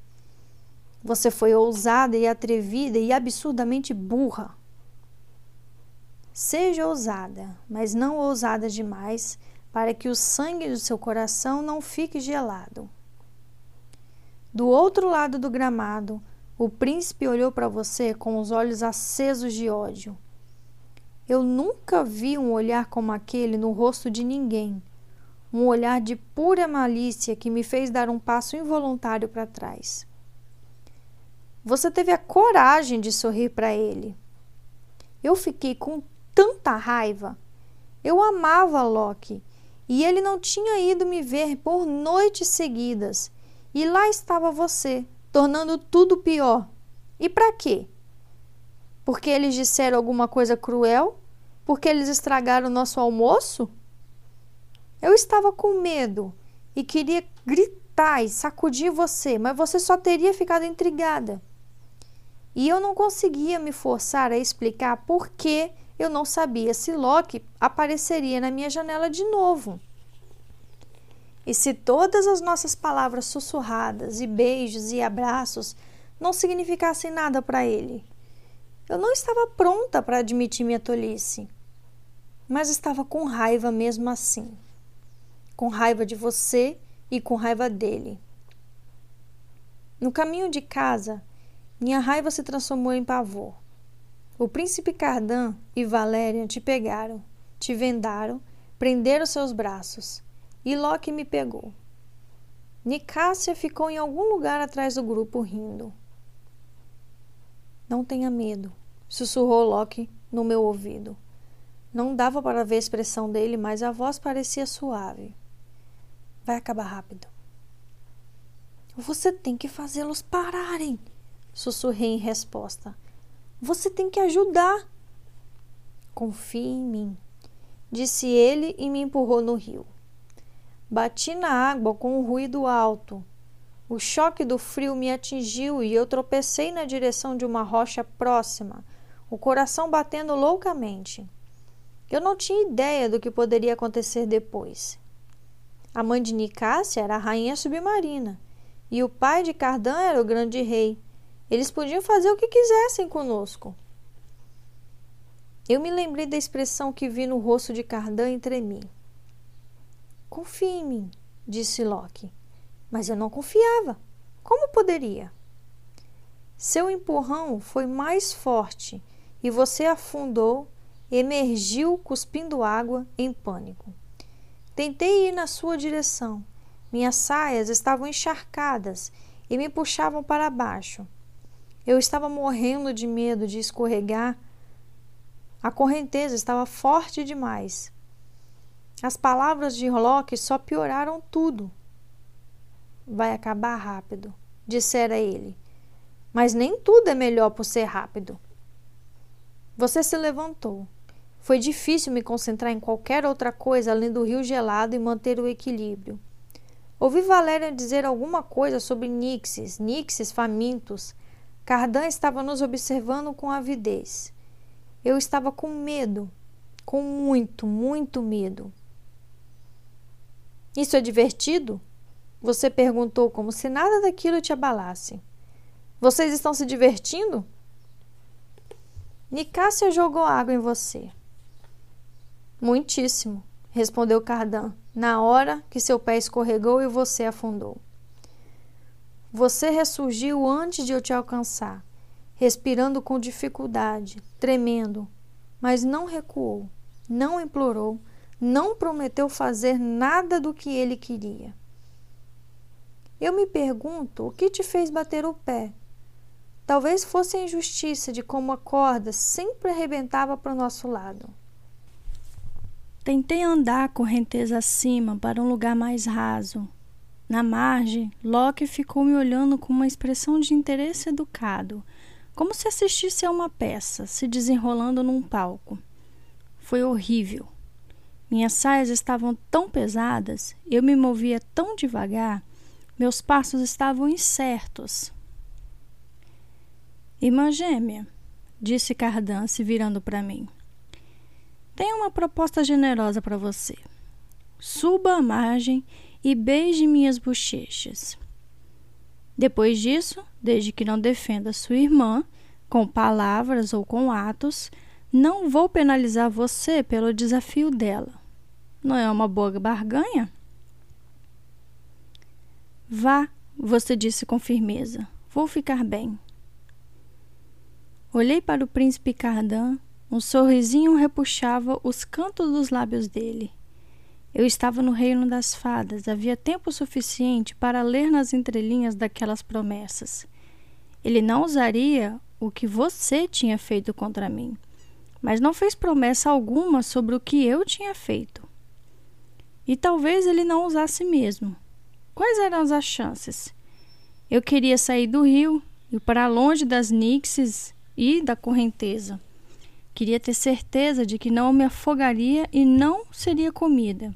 S1: Você foi ousada e atrevida e absurdamente burra. Seja ousada, mas não ousada demais, para que o sangue do seu coração não fique gelado. Do outro lado do gramado, o príncipe olhou para você com os olhos acesos de ódio. Eu nunca vi um olhar como aquele no rosto de ninguém. Um olhar de pura malícia que me fez dar um passo involuntário para trás. Você teve a coragem de sorrir para ele. Eu fiquei com tanta raiva. Eu amava Loki e ele não tinha ido me ver por noites seguidas. E lá estava você, tornando tudo pior. E para quê? Porque eles disseram alguma coisa cruel? porque eles estragaram o nosso almoço? Eu estava com medo e queria gritar e sacudir você, mas você só teria ficado intrigada. E eu não conseguia me forçar a explicar por que eu não sabia se Loki apareceria na minha janela de novo. E se todas as nossas palavras sussurradas e beijos e abraços não significassem nada para ele? Eu não estava pronta para admitir minha tolice mas estava com raiva mesmo assim. Com raiva de você e com raiva dele. No caminho de casa, minha raiva se transformou em pavor. O príncipe Cardan e Valerian te pegaram, te vendaram, prenderam seus braços, e Loki me pegou. Nicásia ficou em algum lugar atrás do grupo rindo. Não tenha medo, sussurrou Loki no meu ouvido. Não dava para ver a expressão dele, mas a voz parecia suave. Vai acabar rápido. Você tem que fazê-los pararem, sussurrei em resposta. Você tem que ajudar. Confie em mim, disse ele e me empurrou no rio. Bati na água com um ruído alto. O choque do frio me atingiu e eu tropecei na direção de uma rocha próxima, o coração batendo loucamente. Eu não tinha ideia do que poderia acontecer depois. A mãe de Nicásia era a rainha submarina e o pai de Cardan era o grande rei. Eles podiam fazer o que quisessem conosco. Eu me lembrei da expressão que vi no rosto de Cardan e tremi. Confie em mim, disse Loki. Mas eu não confiava. Como poderia? Seu empurrão foi mais forte e você afundou emergiu cuspindo água em pânico. Tentei ir na sua direção. Minhas saias estavam encharcadas e me puxavam para baixo. Eu estava morrendo de medo de escorregar. A correnteza estava forte demais. As palavras de Locke só pioraram tudo. Vai acabar rápido, dissera ele. Mas nem tudo é melhor por ser rápido. Você se levantou. Foi difícil me concentrar em qualquer outra coisa além do rio gelado e manter o equilíbrio. Ouvi Valéria dizer alguma coisa sobre nixes, nixes famintos. Cardan estava nos observando com avidez. Eu estava com medo, com muito, muito medo. Isso é divertido? Você perguntou como se nada daquilo te abalasse. Vocês estão se divertindo? Nicásia jogou água em você. Muitíssimo, respondeu Cardan, na hora que seu pé escorregou e você afundou. Você ressurgiu antes de eu te alcançar, respirando com dificuldade, tremendo, mas não recuou, não implorou, não prometeu fazer nada do que ele queria. Eu me pergunto o que te fez bater o pé. Talvez fosse a injustiça de como a corda sempre arrebentava para o nosso lado. Tentei andar correnteza acima para um lugar mais raso. Na margem, Locke ficou me olhando com uma expressão de interesse educado, como se assistisse a uma peça se desenrolando num palco. Foi horrível. Minhas saias estavam tão pesadas, eu me movia tão devagar, meus passos estavam incertos. Irmã gêmea, disse Cardan se virando para mim. Tenho uma proposta generosa para você. Suba a margem e beije minhas bochechas. Depois disso, desde que não defenda sua irmã, com palavras ou com atos, não vou penalizar você pelo desafio dela. Não é uma boa barganha? Vá, você disse com firmeza. Vou ficar bem. Olhei para o príncipe Cardan um sorrisinho repuxava os cantos dos lábios dele. Eu estava no reino das fadas, havia tempo suficiente para ler nas entrelinhas daquelas promessas. Ele não usaria o que você tinha feito contra mim, mas não fez promessa alguma sobre o que eu tinha feito. E talvez ele não usasse mesmo. Quais eram as chances? Eu queria sair do rio e para longe das nixes e da correnteza. Queria ter certeza de que não me afogaria e não seria comida.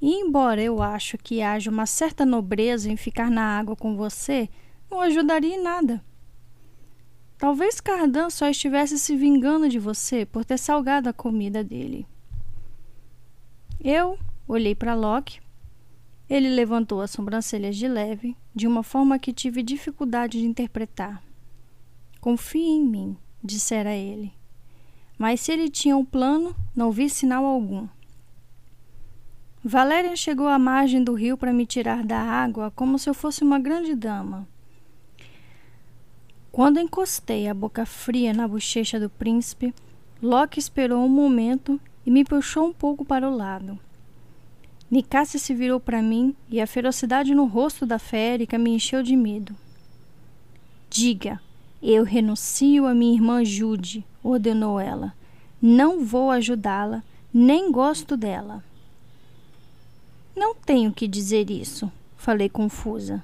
S1: E embora eu acho que haja uma certa nobreza em ficar na água com você, não ajudaria em nada. Talvez Cardan só estivesse se vingando de você por ter salgado a comida dele. Eu olhei para Locke. Ele levantou as sobrancelhas de leve, de uma forma que tive dificuldade de interpretar. Confie em mim, dissera ele mas se ele tinha um plano, não vi sinal algum. Valéria chegou à margem do rio para me tirar da água como se eu fosse uma grande dama. Quando encostei a boca fria na bochecha do príncipe, Loki esperou um momento e me puxou um pouco para o lado. Nicásia se virou para mim e a ferocidade no rosto da férica me encheu de medo. Diga, eu renuncio a minha irmã Jude, ordenou ela. Não vou ajudá-la, nem gosto dela. Não tenho que dizer isso, falei confusa.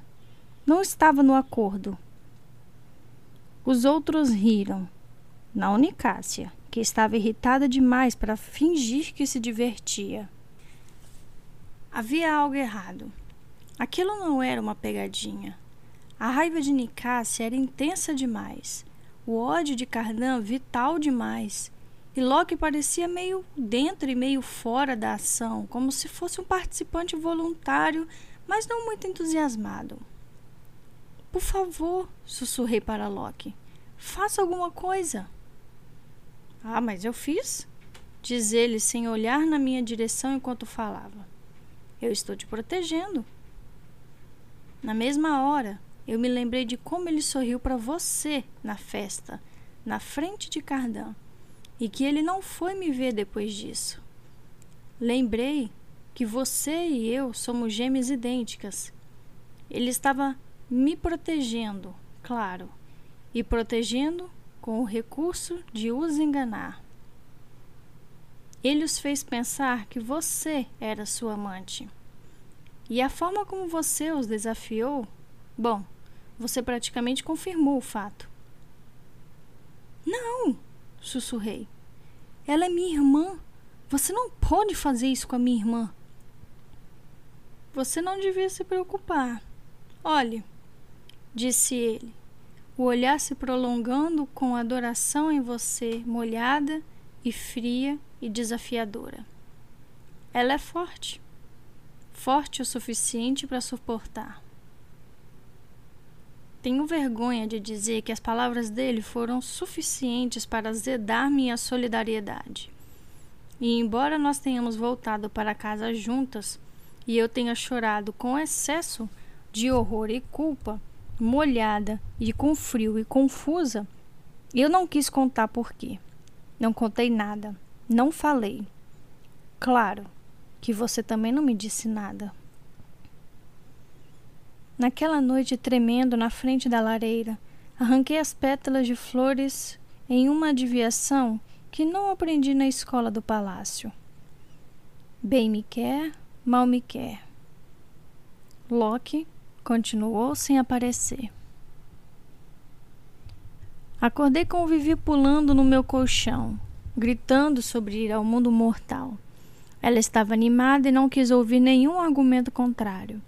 S1: Não estava no acordo. Os outros riram. Na Unicácia, que estava irritada demais para fingir que se divertia. Havia algo errado. Aquilo não era uma pegadinha. A raiva de Nicácia era intensa demais. O ódio de Cardan vital demais. E Loki parecia meio dentro e meio fora da ação, como se fosse um participante voluntário, mas não muito entusiasmado. Por favor, sussurrei para Loki. Faça alguma coisa. Ah, mas eu fiz, diz ele sem olhar na minha direção enquanto falava. Eu estou te protegendo. Na mesma hora, eu me lembrei de como ele sorriu para você na festa, na frente de Cardan, e que ele não foi me ver depois disso. Lembrei que você e eu somos gêmeas idênticas. Ele estava me protegendo, claro, e protegendo com o recurso de os enganar. Ele os fez pensar que você era sua amante. E a forma como você os desafiou, bom, você praticamente confirmou o fato. Não, sussurrei. Ela é minha irmã. Você não pode fazer isso com a minha irmã. Você não devia se preocupar. Olhe, disse ele, o olhar se prolongando com adoração em você, molhada e fria e desafiadora. Ela é forte, forte o suficiente para suportar. Tenho vergonha de dizer que as palavras dele foram suficientes para azedar minha solidariedade. E embora nós tenhamos voltado para casa juntas e eu tenha chorado com excesso de horror e culpa, molhada e com frio e confusa, eu não quis contar por quê. Não contei nada, não falei. Claro que você também não me disse nada. Naquela noite tremendo na frente da lareira, arranquei as pétalas de flores em uma adivinhação que não aprendi na escola do palácio. Bem me quer, mal me quer. Loki continuou sem aparecer. Acordei com o Vivi pulando no meu colchão, gritando sobre ir ao mundo mortal. Ela estava animada e não quis ouvir nenhum argumento contrário.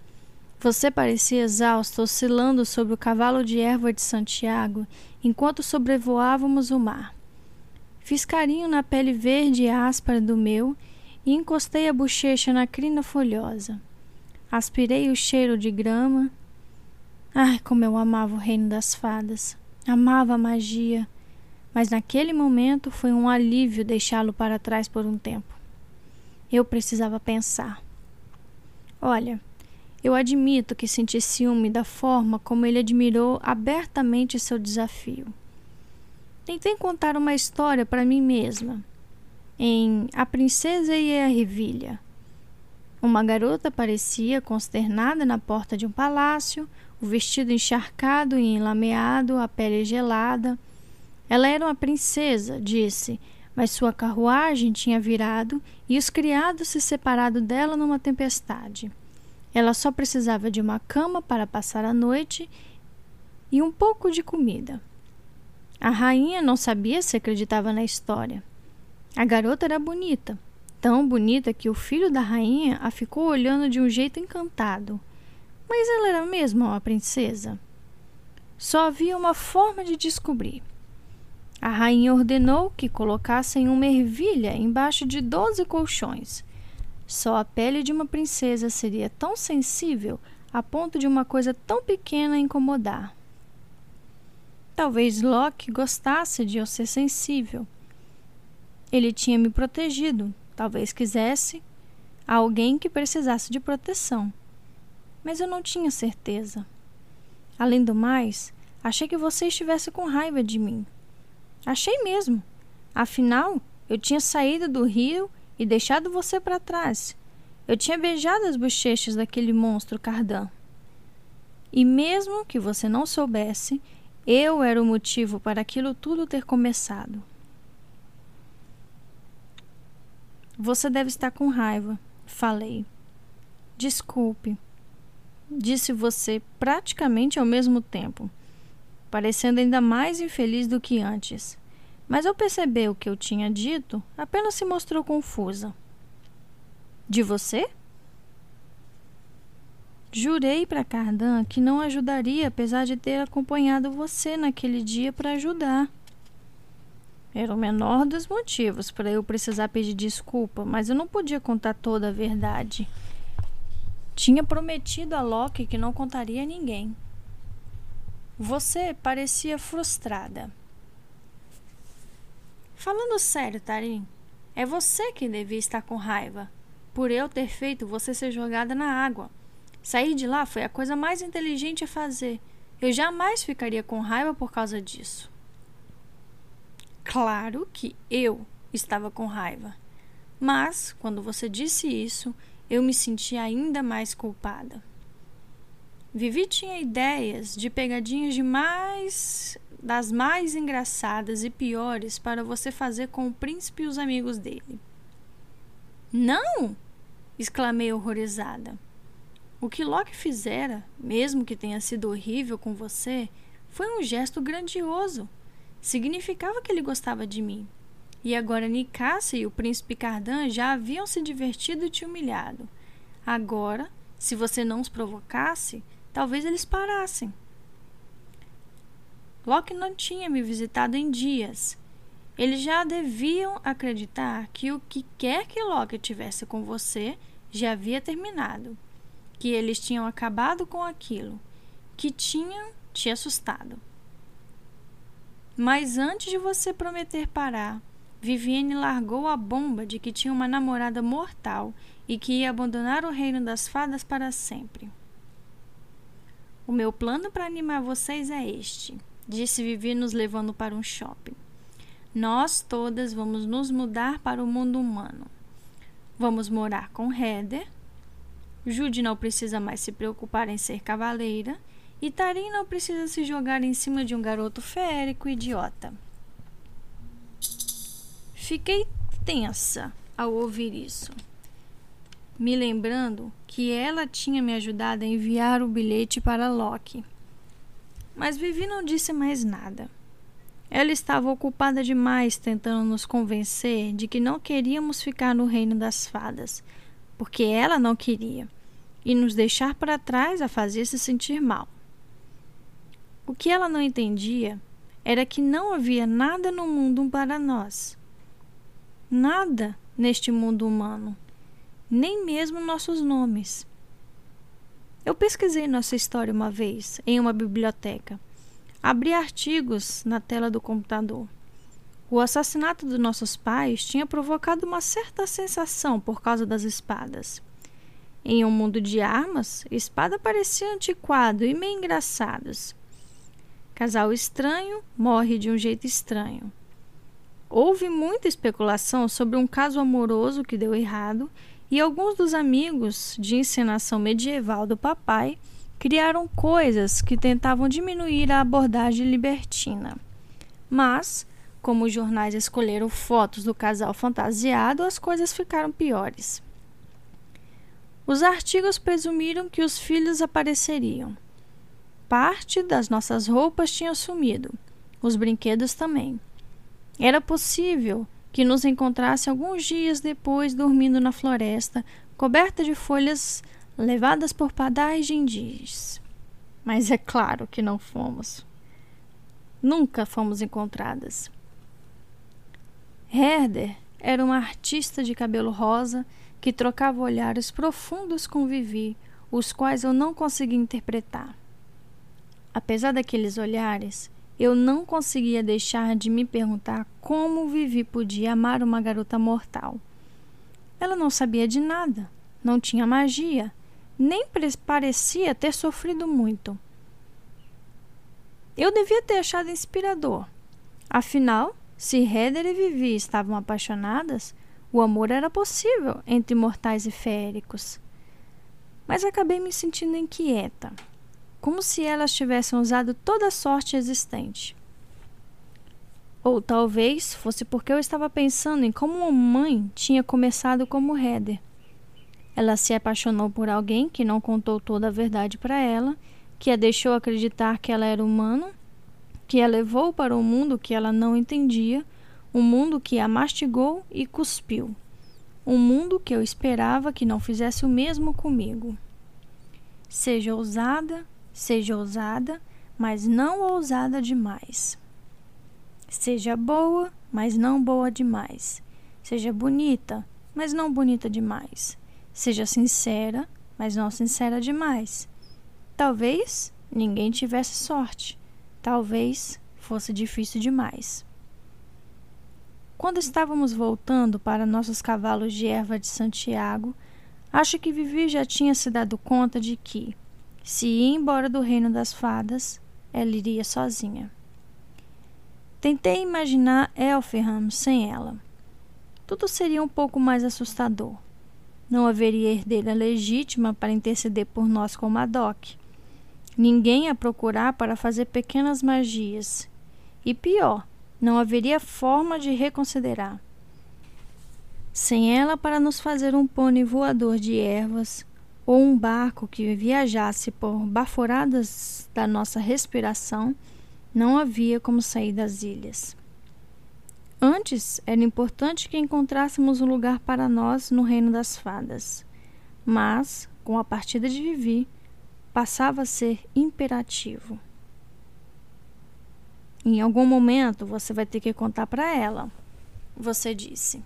S1: Você parecia exausto, oscilando sobre o cavalo de erva de Santiago, enquanto sobrevoávamos o mar. Fiz carinho na pele verde e áspera do meu e encostei a bochecha na crina folhosa. Aspirei o cheiro de grama. Ai, como eu amava o reino das fadas! Amava a magia, mas naquele momento foi um alívio deixá-lo para trás por um tempo. Eu precisava pensar. Olha, eu admito que senti ciúme da forma como ele admirou abertamente seu desafio. Tentei contar uma história para mim mesma. Em A Princesa e a Revilha. Uma garota parecia consternada na porta de um palácio, o vestido encharcado e enlameado, a pele gelada. Ela era uma princesa, disse, mas sua carruagem tinha virado e os criados se separado dela numa tempestade. Ela só precisava de uma cama para passar a noite e um pouco de comida. A rainha não sabia se acreditava na história. A garota era bonita, tão bonita que o filho da rainha a ficou olhando de um jeito encantado. Mas ela era mesmo uma princesa? Só havia uma forma de descobrir. A rainha ordenou que colocassem uma ervilha embaixo de doze colchões. Só a pele de uma princesa seria tão sensível a ponto de uma coisa tão pequena incomodar. Talvez Loki gostasse de eu ser sensível. Ele tinha me protegido, talvez quisesse alguém que precisasse de proteção mas eu não tinha certeza. Além do mais, achei que você estivesse com raiva de mim. Achei mesmo. Afinal, eu tinha saído do rio e deixado você para trás. Eu tinha beijado as bochechas daquele monstro Cardan. E mesmo que você não soubesse, eu era o motivo para aquilo tudo ter começado. Você deve estar com raiva, falei. Desculpe disse você praticamente ao mesmo tempo, parecendo ainda mais infeliz do que antes. Mas ao perceber o que eu tinha dito, apenas se mostrou confusa. De você? Jurei para Cardan que não ajudaria, apesar de ter acompanhado você naquele dia para ajudar. Era o menor dos motivos para eu precisar pedir desculpa, mas eu não podia contar toda a verdade. Tinha prometido a Loki que não contaria a ninguém. Você parecia frustrada. Falando sério, Tarim, é você que devia estar com raiva por eu ter feito você ser jogada na água. Sair de lá foi a coisa mais inteligente a fazer. Eu jamais ficaria com raiva por causa disso. Claro que eu estava com raiva. Mas, quando você disse isso, eu me senti ainda mais culpada. Vivi tinha ideias de pegadinhas das mais engraçadas e piores para você fazer com o príncipe e os amigos dele. Não! exclamei horrorizada. O que Loki fizera, mesmo que tenha sido horrível com você, foi um gesto grandioso. Significava que ele gostava de mim. E agora Nicásia e o príncipe Cardan já haviam se divertido e te humilhado. Agora, se você não os provocasse, talvez eles parassem. Loki não tinha me visitado em dias. Eles já deviam acreditar que o que quer que Loki tivesse com você já havia terminado, que eles tinham acabado com aquilo, que tinham te assustado. Mas antes de você prometer parar, Vivienne largou a bomba de que tinha uma namorada mortal e que ia abandonar o reino das fadas para sempre. O meu plano para animar vocês é este, disse Vivi nos levando para um shopping. Nós todas vamos nos mudar para o mundo humano. Vamos morar com Heather. Jude não precisa mais se preocupar em ser cavaleira e Tarim não precisa se jogar em cima de um garoto férico idiota. Fiquei tensa ao ouvir isso, me lembrando que ela tinha me ajudado a enviar o bilhete para Loki. Mas Vivi não disse mais nada. Ela estava ocupada demais tentando nos convencer de que não queríamos ficar no reino das fadas, porque ela não queria, e nos deixar para trás a fazer se sentir mal. O que ela não entendia era que não havia nada no mundo para nós. Nada neste mundo humano, nem mesmo nossos nomes. Eu pesquisei nossa história uma vez em uma biblioteca Abri artigos na tela do computador. O assassinato dos nossos pais tinha provocado uma certa sensação por causa das espadas. Em um mundo de armas, espada parecia antiquado e meio engraçados. Casal estranho morre de um jeito estranho. Houve muita especulação sobre um caso amoroso que deu errado e alguns dos amigos de encenação medieval do papai criaram coisas que tentavam diminuir a abordagem libertina. Mas, como os jornais escolheram fotos do casal fantasiado, as coisas ficaram piores. Os artigos presumiram que os filhos apareceriam. Parte das nossas roupas tinha sumido, os brinquedos também. Era possível que nos encontrasse alguns dias depois dormindo na floresta, coberta de folhas levadas por padais de indígenas. Mas é claro que não fomos. Nunca fomos encontradas. Herder era uma artista de cabelo rosa que trocava olhares profundos com Vivi, os quais eu não conseguia interpretar. Apesar daqueles olhares, eu não conseguia deixar de me perguntar como Vivi podia amar uma garota mortal. Ela não sabia de nada, não tinha magia, nem parecia ter sofrido muito. Eu devia ter achado inspirador. Afinal, se Heather e Vivi estavam apaixonadas, o amor era possível entre mortais e féricos. Mas acabei me sentindo inquieta, como se elas tivessem usado toda a sorte existente. Ou talvez fosse porque eu estava pensando em como uma mãe tinha começado como Heather ela se apaixonou por alguém que não contou toda a verdade para ela, que a deixou acreditar que ela era humana, que a levou para um mundo que ela não entendia, um mundo que a mastigou e cuspiu. Um mundo que eu esperava que não fizesse o mesmo comigo. Seja ousada, seja ousada, mas não ousada demais. Seja boa, mas não boa demais. Seja bonita, mas não bonita demais. Seja sincera, mas não sincera demais. Talvez ninguém tivesse sorte. Talvez fosse difícil demais. Quando estávamos voltando para nossos cavalos de erva de Santiago, acho que Vivi já tinha se dado conta de que, se ia embora do reino das fadas, ela iria sozinha. Tentei imaginar Elferham sem ela. Tudo seria um pouco mais assustador. Não haveria herdeira legítima para interceder por nós com Madoc. Ninguém a procurar para fazer pequenas magias. E pior, não haveria forma de reconsiderar. Sem ela para nos fazer um pônei voador de ervas ou um barco que viajasse por baforadas da nossa respiração, não havia como sair das ilhas. Antes era importante que encontrássemos um lugar para nós no reino das fadas, mas, com a partida de Vivi, passava a ser imperativo. Em algum momento você vai ter que contar para ela, você disse.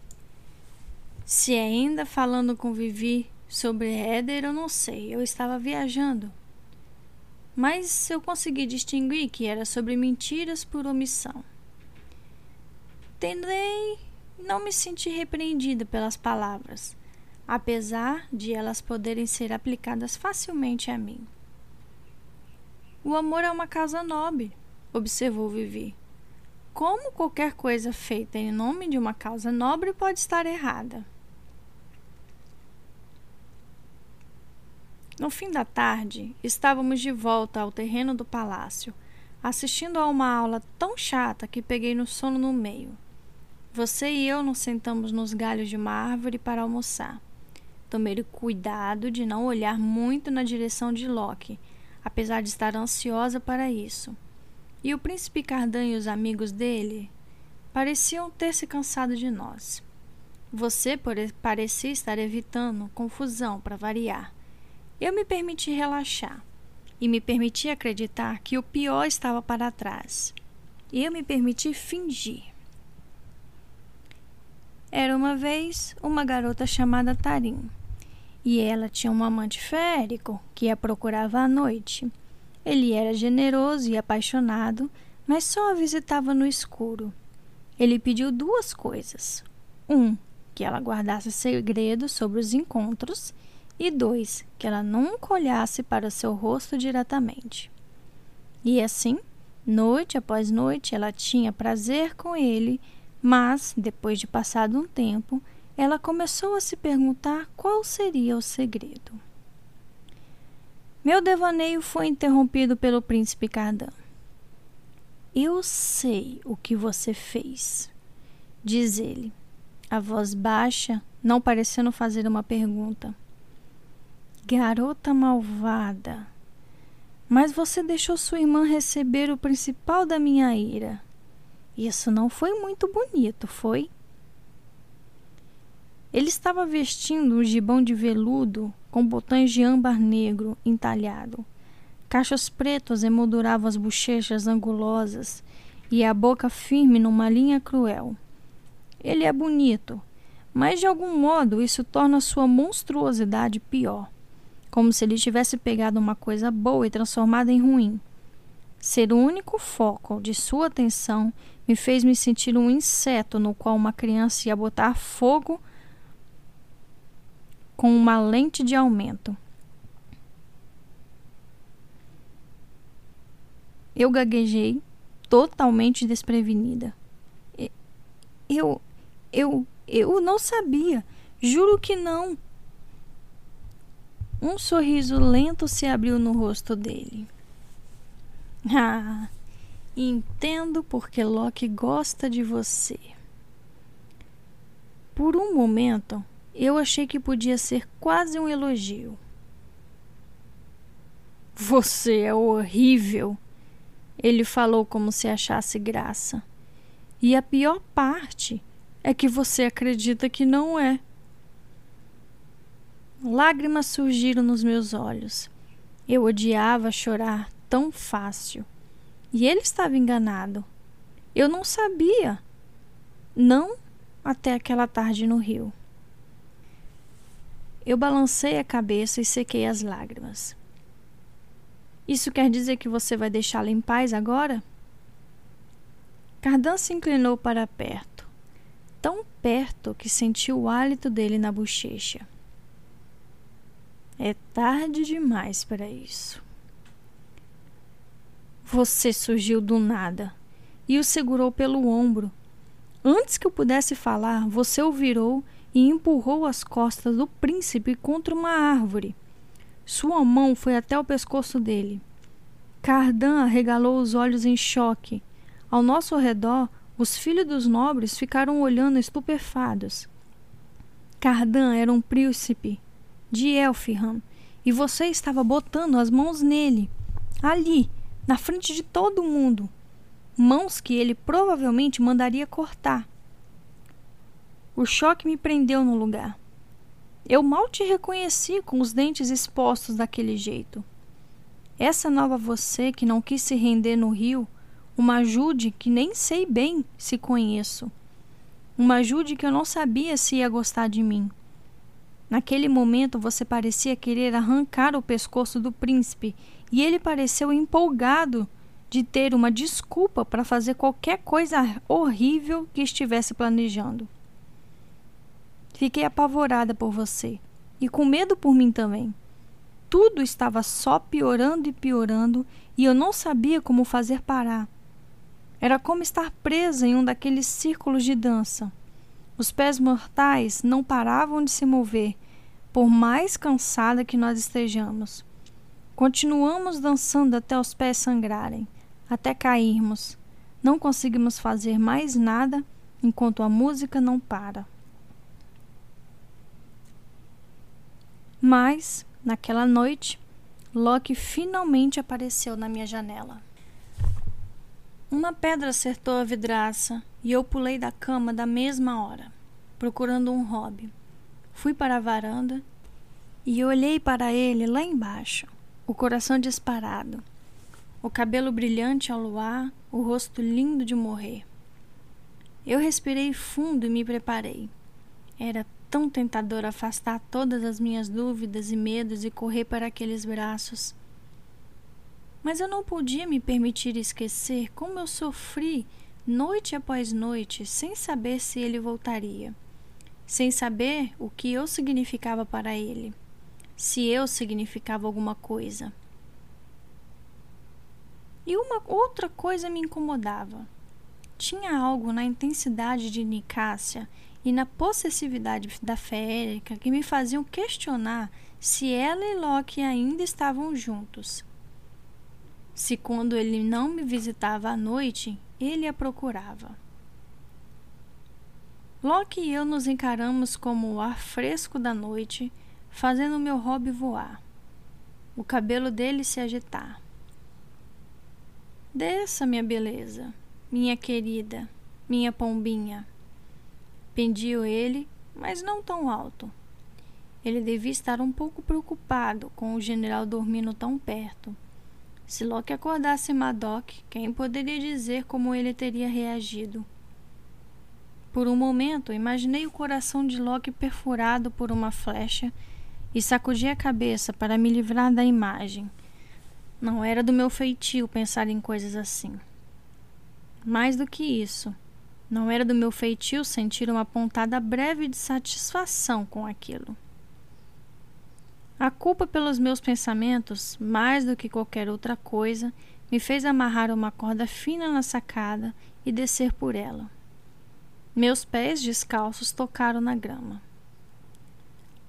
S1: Se ainda falando com Vivi sobre Éder, eu não sei, eu estava viajando. Mas eu consegui distinguir que era sobre mentiras por omissão. Tendei não me sentir repreendida pelas palavras, apesar de elas poderem ser aplicadas facilmente a mim. O amor é uma causa nobre, observou Vivi. Como qualquer coisa feita em nome de uma causa nobre pode estar errada? No fim da tarde, estávamos de volta ao terreno do palácio, assistindo a uma aula tão chata que peguei no sono no meio. Você e eu nos sentamos nos galhos de uma árvore para almoçar. Tomei cuidado de não olhar muito na direção de Loki, apesar de estar ansiosa para isso. E o príncipe Cardan e os amigos dele pareciam ter se cansado de nós. Você parecia estar evitando confusão para variar. Eu me permiti relaxar e me permiti acreditar que o pior estava para trás. Eu me permiti fingir. Era uma vez uma garota chamada Tarim, e ela tinha um amante férico que a procurava à noite. Ele era generoso e apaixonado, mas só a visitava no escuro. Ele pediu duas coisas: um, que ela guardasse segredo sobre os encontros, e dois, que ela nunca olhasse para seu rosto diretamente. E assim, noite após noite, ela tinha prazer com ele, mas, depois de passado um tempo, ela começou a se perguntar qual seria o segredo. Meu devaneio foi interrompido pelo príncipe Cardan. Eu sei o que você fez, diz ele, a voz baixa, não parecendo fazer uma pergunta. Garota malvada. Mas você deixou sua irmã receber o principal da minha ira. Isso não foi muito bonito, foi? Ele estava vestindo um gibão de veludo com botões de âmbar negro entalhado. Cachos pretos emolduravam as bochechas angulosas e a boca firme numa linha cruel. Ele é bonito, mas de algum modo isso torna sua monstruosidade pior como se ele tivesse pegado uma coisa boa e transformada em ruim. Ser o único foco de sua atenção me fez me sentir um inseto no qual uma criança ia botar fogo com uma lente de aumento. Eu gaguejei, totalmente desprevenida. Eu, eu, eu não sabia. Juro que não. Um sorriso lento se abriu no rosto dele. <laughs> Ah, entendo porque Loki gosta de você. Por um momento, eu achei que podia ser quase um elogio. Você é horrível, ele falou como se achasse graça. E a pior parte é que você acredita que não é. Lágrimas surgiram nos meus olhos. Eu odiava chorar tão fácil. E ele estava enganado. Eu não sabia. Não até aquela tarde no rio. Eu balancei a cabeça e sequei as lágrimas. Isso quer dizer que você vai deixá-la em paz agora? Cardan se inclinou para perto, tão perto que senti o hálito dele na bochecha. É tarde demais para isso. Você surgiu do nada e o segurou pelo ombro. Antes que eu pudesse falar, você o virou e empurrou as costas do príncipe contra uma árvore. Sua mão foi até o pescoço dele. Cardan arregalou os olhos em choque. Ao nosso redor, os filhos dos nobres ficaram olhando estupefados. Cardan era um príncipe de Elfham e você estava botando as mãos nele, ali, na frente de todo mundo. Mãos que ele provavelmente mandaria cortar. O choque me prendeu no lugar. Eu mal te reconheci com os dentes expostos daquele jeito. Essa nova você que não quis se render no rio, uma ajude que nem sei bem se conheço. Uma ajude que eu não sabia se ia gostar de mim. Naquele momento você parecia querer arrancar o pescoço do príncipe e ele pareceu empolgado de ter uma desculpa para fazer qualquer coisa horrível que estivesse planejando. Fiquei apavorada por você e com medo por mim também. Tudo estava só piorando e piorando e eu não sabia como fazer parar. Era como estar presa em um daqueles círculos de dança. Os pés mortais não paravam de se mover, por mais cansada que nós estejamos. Continuamos dançando até os pés sangrarem, até cairmos. Não conseguimos fazer mais nada enquanto a música não para. Mas, naquela noite, Loki finalmente apareceu na minha janela. Uma pedra acertou a vidraça e eu pulei da cama da mesma hora, procurando um hobby. Fui para a varanda e olhei para ele lá embaixo, o coração disparado, o cabelo brilhante ao luar, o rosto lindo de morrer. Eu respirei fundo e me preparei. Era tão tentador afastar todas as minhas dúvidas e medos e correr para aqueles braços. Mas eu não podia me permitir esquecer como eu sofri noite após noite sem saber se ele voltaria, sem saber o que eu significava para ele, se eu significava alguma coisa. E uma outra coisa me incomodava. Tinha algo na intensidade de Nicásia e na possessividade da Férica que me faziam questionar se ela e Loki ainda estavam juntos. Se quando ele não me visitava à noite, ele a procurava. Loki e eu nos encaramos como o ar fresco da noite, fazendo meu hobby voar, o cabelo dele se agitar. Desça, minha beleza, minha querida, minha pombinha. Pendiu ele, mas não tão alto. Ele devia estar um pouco preocupado com o general dormindo tão perto. Se Loki acordasse Madoc, quem poderia dizer como ele teria reagido? Por um momento, imaginei o coração de Loki perfurado por uma flecha e sacudi a cabeça para me livrar da imagem. Não era do meu feitio pensar em coisas assim. Mais do que isso, não era do meu feitio sentir uma pontada breve de satisfação com aquilo. A culpa pelos meus pensamentos, mais do que qualquer outra coisa, me fez amarrar uma corda fina na sacada e descer por ela. Meus pés descalços tocaram na grama.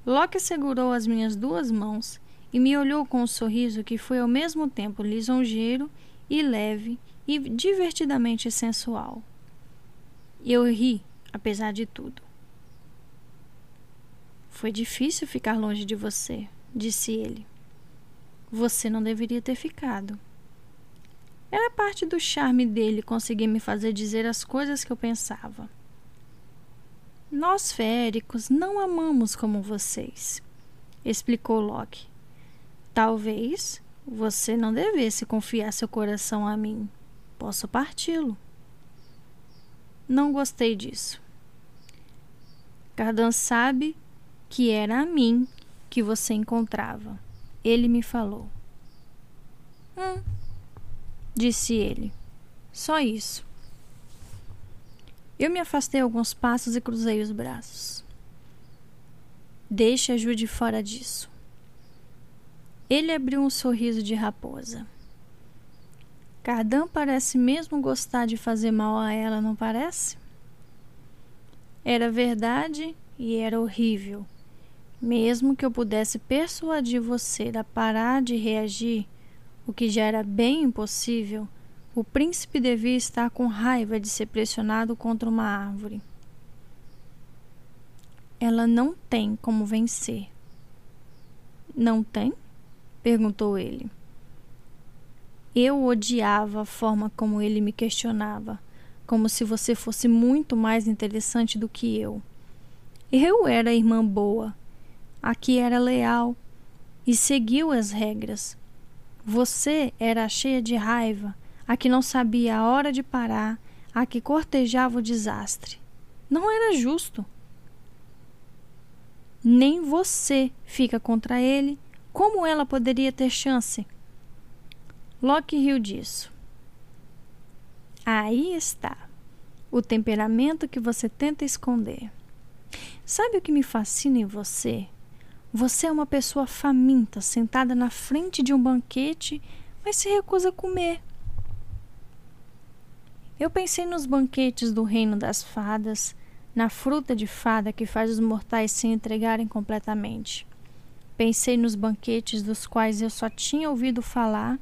S1: Loki segurou as minhas duas mãos e me olhou com um sorriso que foi ao mesmo tempo lisonjeiro e leve e divertidamente sensual. Eu ri, apesar de tudo. Foi difícil ficar longe de você, disse ele. Você não deveria ter ficado. Era parte do charme dele conseguir me fazer dizer as coisas que eu pensava. Nós féricos não amamos como vocês, explicou Loki. Talvez você não devesse confiar seu coração a mim. Posso parti-lo. Não gostei disso. Cardan sabe que era a mim que você encontrava. Ele me falou. Hum, disse ele. Só isso. Eu me afastei alguns passos e cruzei os braços. Deixe a Jude fora disso. Ele abriu um sorriso de raposa. Cardan parece mesmo gostar de fazer mal a ela, não parece? Era verdade e era horrível. Mesmo que eu pudesse persuadir você a parar de reagir, o que já era bem impossível, o príncipe devia estar com raiva de ser pressionado contra uma árvore. Ela não tem como vencer. Não tem? perguntou ele. Eu odiava a forma como ele me questionava, como se você fosse muito mais interessante do que eu. Eu era a irmã boa, a que era leal e seguiu as regras. Você era cheia de raiva, a que não sabia a hora de parar, a que cortejava o desastre. Não era justo. Nem você fica contra ele. Como ela poderia ter chance? Locke riu disso. Aí está o temperamento que você tenta esconder. Sabe o que me fascina em você? Você é uma pessoa faminta, sentada na frente de um banquete, mas se recusa a comer. Eu pensei nos banquetes do reino das fadas, na fruta de fada que faz os mortais se entregarem completamente. Pensei nos banquetes dos quais eu só tinha ouvido falar,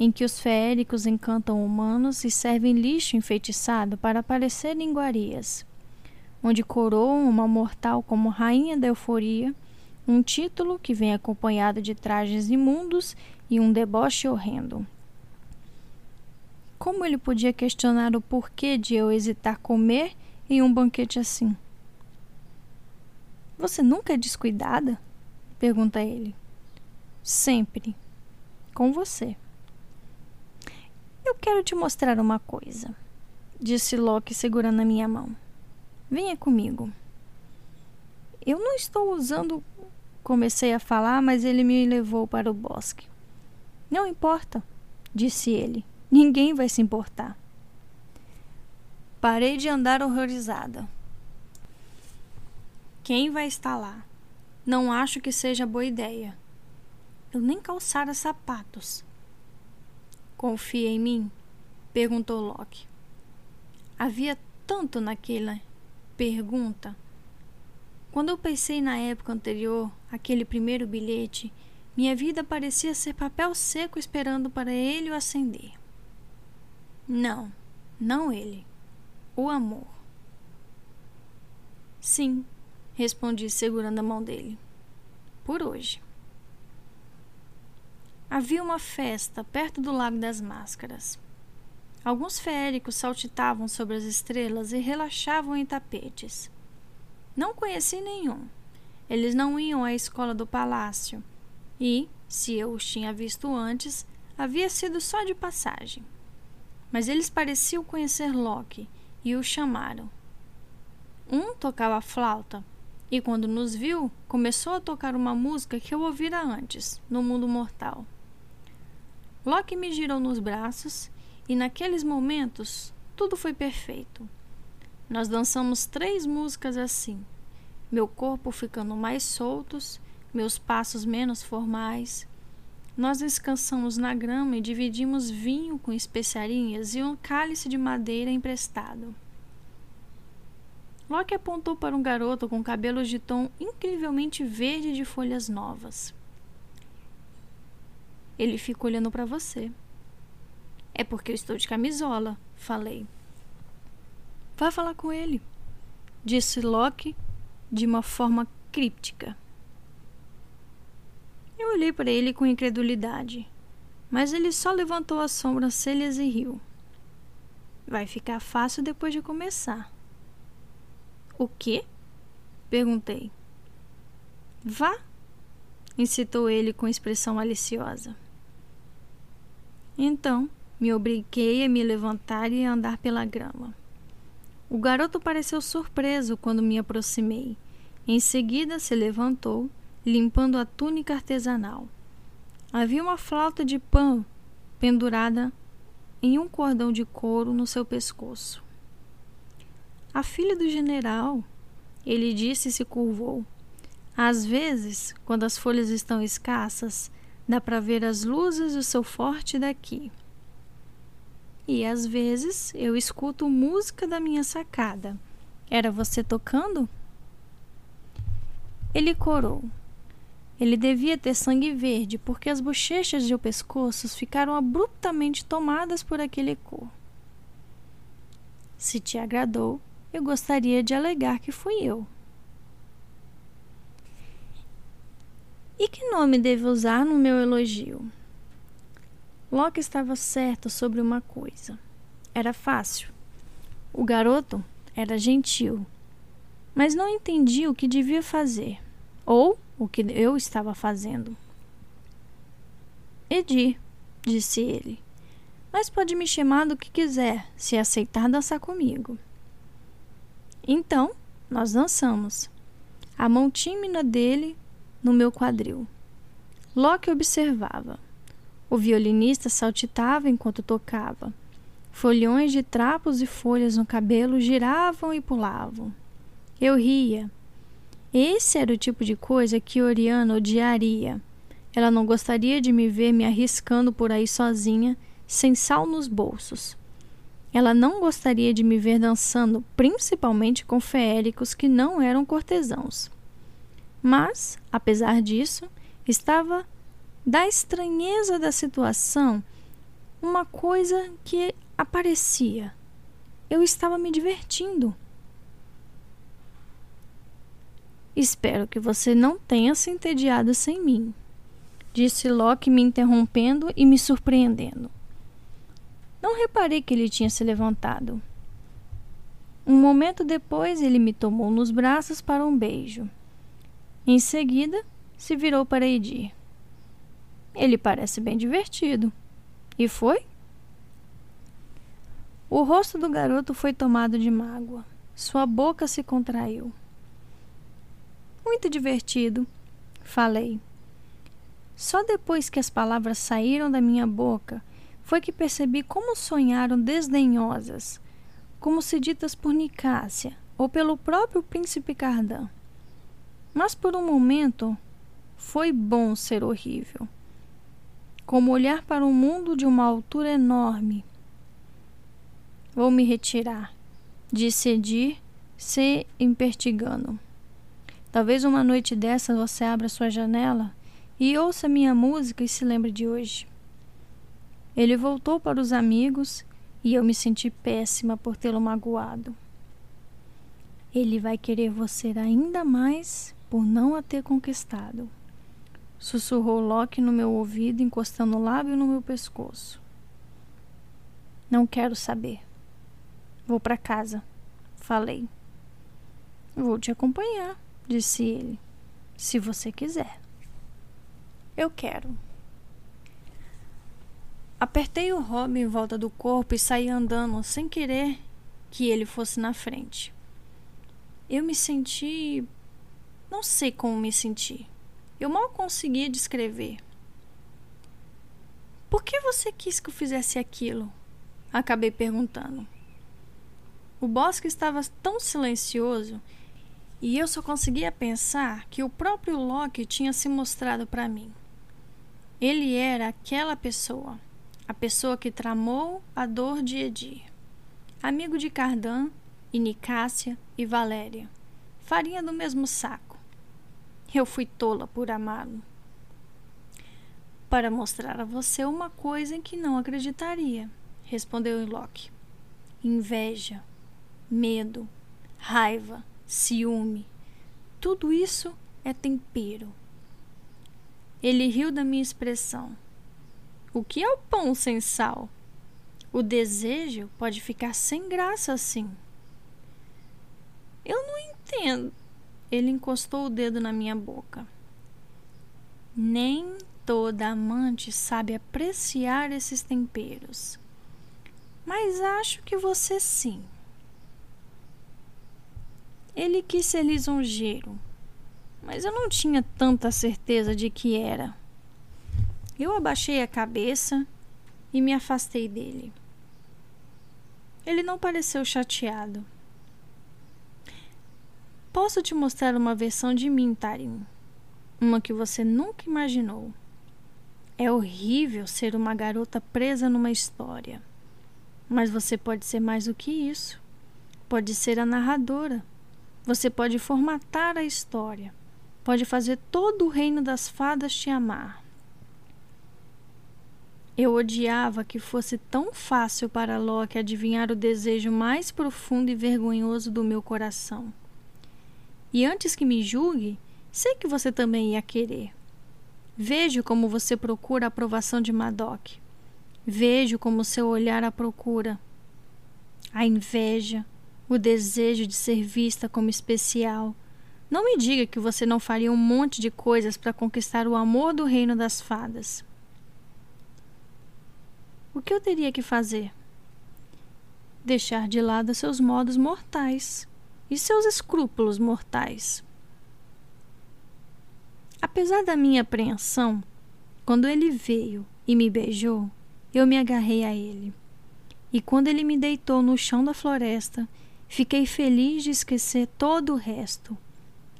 S1: em que os feéricos encantam humanos e servem lixo enfeitiçado para parecer iguarias, onde coroam uma mortal como rainha da euforia, um título que vem acompanhado de trajes imundos e um deboche horrendo. Como ele podia questionar o porquê de eu hesitar comer em um banquete assim? Você nunca é descuidada? pergunta ele. Sempre. Com você. Eu quero te mostrar uma coisa, disse Loki segurando a minha mão. Venha comigo. Eu não estou usando. Comecei a falar, mas ele me levou para o bosque. Não importa, disse ele. Ninguém vai se importar. Parei de andar horrorizada. Quem vai estar lá? Não acho que seja boa ideia. Eu nem calçara sapatos. Confia em mim? perguntou Loki. Havia tanto naquela pergunta. Quando eu pensei na época anterior, aquele primeiro bilhete, minha vida parecia ser papel seco esperando para ele o acender. Não, não ele. O amor. Sim, respondi segurando a mão dele. Por hoje. Havia uma festa perto do Lago das Máscaras. Alguns feéricos saltitavam sobre as estrelas e relaxavam em tapetes. Não conheci nenhum. Eles não iam à escola do palácio. E, se eu os tinha visto antes, havia sido só de passagem mas eles pareciam conhecer Loki e o chamaram. Um tocava flauta e, quando nos viu, começou a tocar uma música que eu ouvira antes, no mundo mortal. Loki me girou nos braços e, naqueles momentos, tudo foi perfeito. Nós dançamos três músicas assim, meu corpo ficando mais soltos, meus passos menos formais, nós descansamos na grama e dividimos vinho com especiarias e um cálice de madeira emprestado. Loki apontou para um garoto com cabelos de tom incrivelmente verde de folhas novas. Ele fica olhando para você. É porque eu estou de camisola, falei. Vá falar com ele, disse Loki de uma forma críptica. Eu olhei para ele com incredulidade, mas ele só levantou as sobrancelhas e riu. Vai ficar fácil depois de começar. O quê? Perguntei. Vá, incitou ele com expressão maliciosa. Então, me obriguei a me levantar e andar pela grama. O garoto pareceu surpreso quando me aproximei. Em seguida, se levantou limpando a túnica artesanal. Havia uma flauta de pão pendurada em um cordão de couro no seu pescoço. A filha do general, ele disse e se curvou. Às vezes, quando as folhas estão escassas, dá para ver as luzes do seu forte daqui. E às vezes eu escuto música da minha sacada. Era você tocando? Ele corou. Ele devia ter sangue verde, porque as bochechas e o pescoço ficaram abruptamente tomadas por aquele cor. Se te agradou, eu gostaria de alegar que fui eu. E que nome devo usar no meu elogio? Locke estava certo sobre uma coisa. Era fácil. O garoto era gentil, mas não entendia o que devia fazer. Ou o que eu estava fazendo. Edi, disse ele, mas pode me chamar do que quiser, se aceitar dançar comigo. Então, nós dançamos. A mão tímida dele no meu quadril. Loki observava. O violinista saltitava enquanto tocava. Folhões de trapos e folhas no cabelo giravam e pulavam. Eu ria, esse era o tipo de coisa que Oriana odiaria. Ela não gostaria de me ver me arriscando por aí sozinha, sem sal nos bolsos. Ela não gostaria de me ver dançando, principalmente com feéricos que não eram cortesãos. Mas, apesar disso, Estava da estranheza da situação uma coisa que aparecia. Eu estava me divertindo. Espero que você não tenha se entediado sem mim, disse Locke, me interrompendo e me surpreendendo. Não reparei que ele tinha se levantado. Um momento depois, ele me tomou nos braços para um beijo. Em seguida, se virou para Edir. Ele parece bem divertido. E foi? O rosto do garoto foi tomado de mágoa. Sua boca se contraiu. Muito divertido, falei. Só depois que as palavras saíram da minha boca foi que percebi como sonharam desdenhosas, como se ditas por Nicásia ou pelo próprio príncipe Cardan. Mas por um momento foi bom ser horrível. Como olhar para o mundo de uma altura enorme. Vou me retirar, disse Edir, se impertigando. Talvez uma noite dessa você abra sua janela e ouça minha música e se lembre de hoje. Ele voltou para os amigos e eu me senti péssima por tê-lo magoado. Ele vai querer você ainda mais por não a ter conquistado. Sussurrou Loki no meu ouvido, encostando o lábio no meu pescoço. Não quero saber. Vou para casa, falei. Vou te acompanhar, disse ele, se você quiser. Eu quero. Apertei o Robin em volta do corpo e saí andando sem querer que ele fosse na frente. Eu me senti não sei como me senti. Eu mal conseguia descrever. Por que você quis que eu fizesse aquilo? Acabei perguntando. O bosque estava tão silencioso e eu só conseguia pensar que o próprio Loki tinha se mostrado para mim. Ele era aquela pessoa, a pessoa que tramou a dor de Edir, amigo de Cardan e Nicásia e Valéria, farinha do mesmo saco. Eu fui tola por amá-lo. Para mostrar a você uma coisa em que não acreditaria, respondeu Locke. Inveja, medo, raiva, ciúme, tudo isso é tempero. Ele riu da minha expressão. O que é o pão sem sal? O desejo pode ficar sem graça assim. Eu não entendo, ele encostou o dedo na minha boca. Nem toda amante sabe apreciar esses temperos. Mas acho que você sim. Ele quis ser lisonjeiro, mas eu não tinha tanta certeza de que era. Eu abaixei a cabeça e me afastei dele. Ele não pareceu chateado. Posso te mostrar uma versão de mim, Tarim. Uma que você nunca imaginou. É horrível ser uma garota presa numa história. Mas você pode ser mais do que isso. Pode ser a narradora. Você pode formatar a história. Pode fazer todo o reino das fadas te amar. Eu odiava que fosse tão fácil para Loki adivinhar o desejo mais profundo e vergonhoso do meu coração. E antes que me julgue, sei que você também ia querer. Vejo como você procura a aprovação de Madoc. Vejo como seu olhar a procura. A inveja, o desejo de ser vista como especial. Não me diga que você não faria um monte de coisas para conquistar o amor do reino das fadas. O que eu teria que fazer? Deixar de lado seus modos mortais e seus escrúpulos mortais. Apesar da minha apreensão, quando ele veio e me beijou, eu me agarrei a ele. E quando ele me deitou no chão da floresta, fiquei feliz de esquecer todo o resto.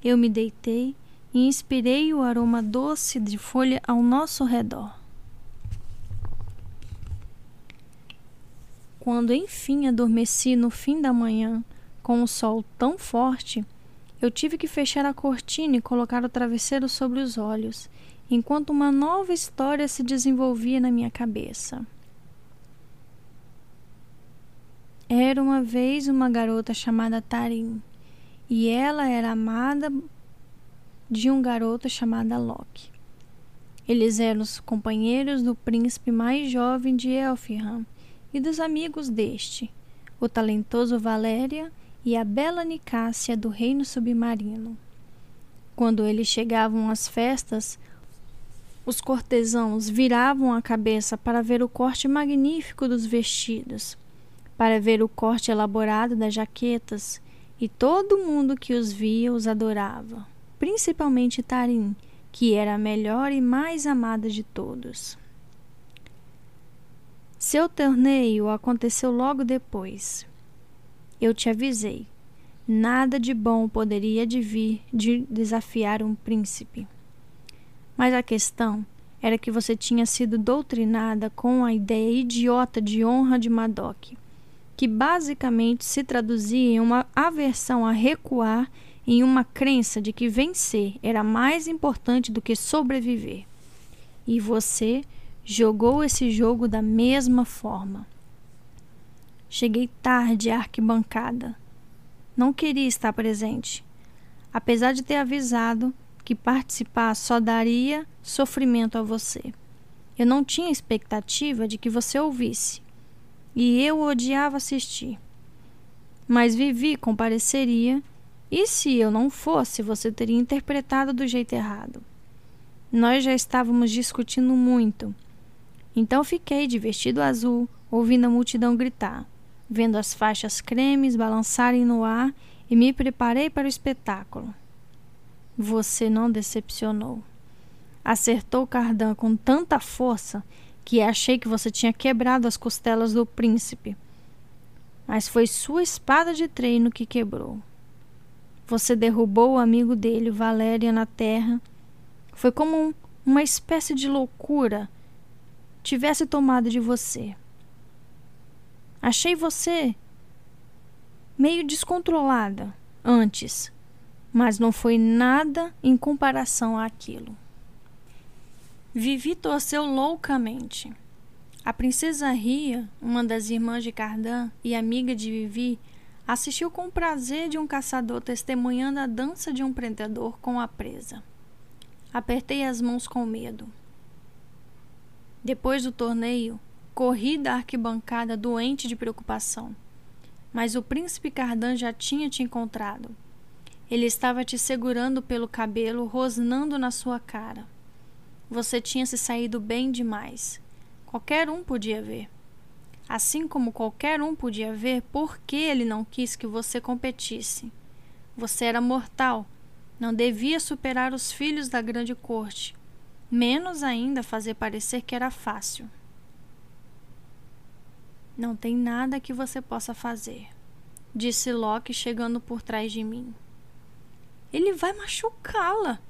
S1: Eu me deitei e inspirei o aroma doce de folha ao nosso redor. Quando enfim adormeci no fim da manhã, com o sol tão forte, eu tive que fechar a cortina e colocar o travesseiro sobre os olhos enquanto uma nova história se desenvolvia na minha cabeça. Era uma vez uma garota chamada Tarim, e ela era amada de um garoto chamado Loki. Eles eram os companheiros do príncipe mais jovem de Elfham e dos amigos deste, o talentoso Valéria e a bela Nicásia do reino submarino. Quando eles chegavam às festas, os cortesãos viravam a cabeça para ver o corte magnífico dos vestidos, para ver o corte elaborado das jaquetas, e todo mundo que os via os adorava, principalmente Tarim, que era a melhor e mais amada de todos. Seu torneio aconteceu logo depois. Eu te avisei. Nada de bom poderia vir de desafiar um príncipe. Mas a questão era que você tinha sido doutrinada com a ideia idiota de honra de Madoc, que basicamente se traduzia em uma aversão a recuar em uma crença de que vencer era mais importante do que sobreviver. E você jogou esse jogo da mesma forma. Cheguei tarde à arquibancada. Não queria estar presente. Apesar de ter avisado que participar só daria sofrimento a você. Eu não tinha expectativa de que você ouvisse. E eu odiava assistir. Mas Vivi compareceria e se eu não fosse, você teria interpretado do jeito errado. Nós já estávamos discutindo muito. Então fiquei de vestido azul, ouvindo a multidão gritar, vendo as faixas cremes balançarem no ar e me preparei para o espetáculo. Você não decepcionou. Acertou Cardan com tanta força que achei que você tinha quebrado as costelas do príncipe. Mas foi sua espada de treino que quebrou. Você derrubou o amigo dele, Valéria, na terra. Foi como um, uma espécie de loucura tivesse tomado de você. Achei você meio descontrolada antes, mas não foi nada em comparação àquilo. Vivi torceu loucamente. A princesa Ria, uma das irmãs de Cardan e amiga de Vivi, assistiu com prazer de um caçador testemunhando a dança de um prendedor com a presa. Apertei as mãos com medo. Depois do torneio, corri da arquibancada doente de preocupação. Mas o príncipe Cardan já tinha te encontrado. Ele estava te segurando pelo cabelo, rosnando na sua cara. Você tinha se saído bem demais. Qualquer um podia ver assim como qualquer um podia ver por que ele não quis que você competisse. Você era mortal, não devia superar os filhos da grande corte, menos ainda fazer parecer que era fácil. Não tem nada que você possa fazer, disse Loki chegando por trás de mim. Ele vai machucá-la,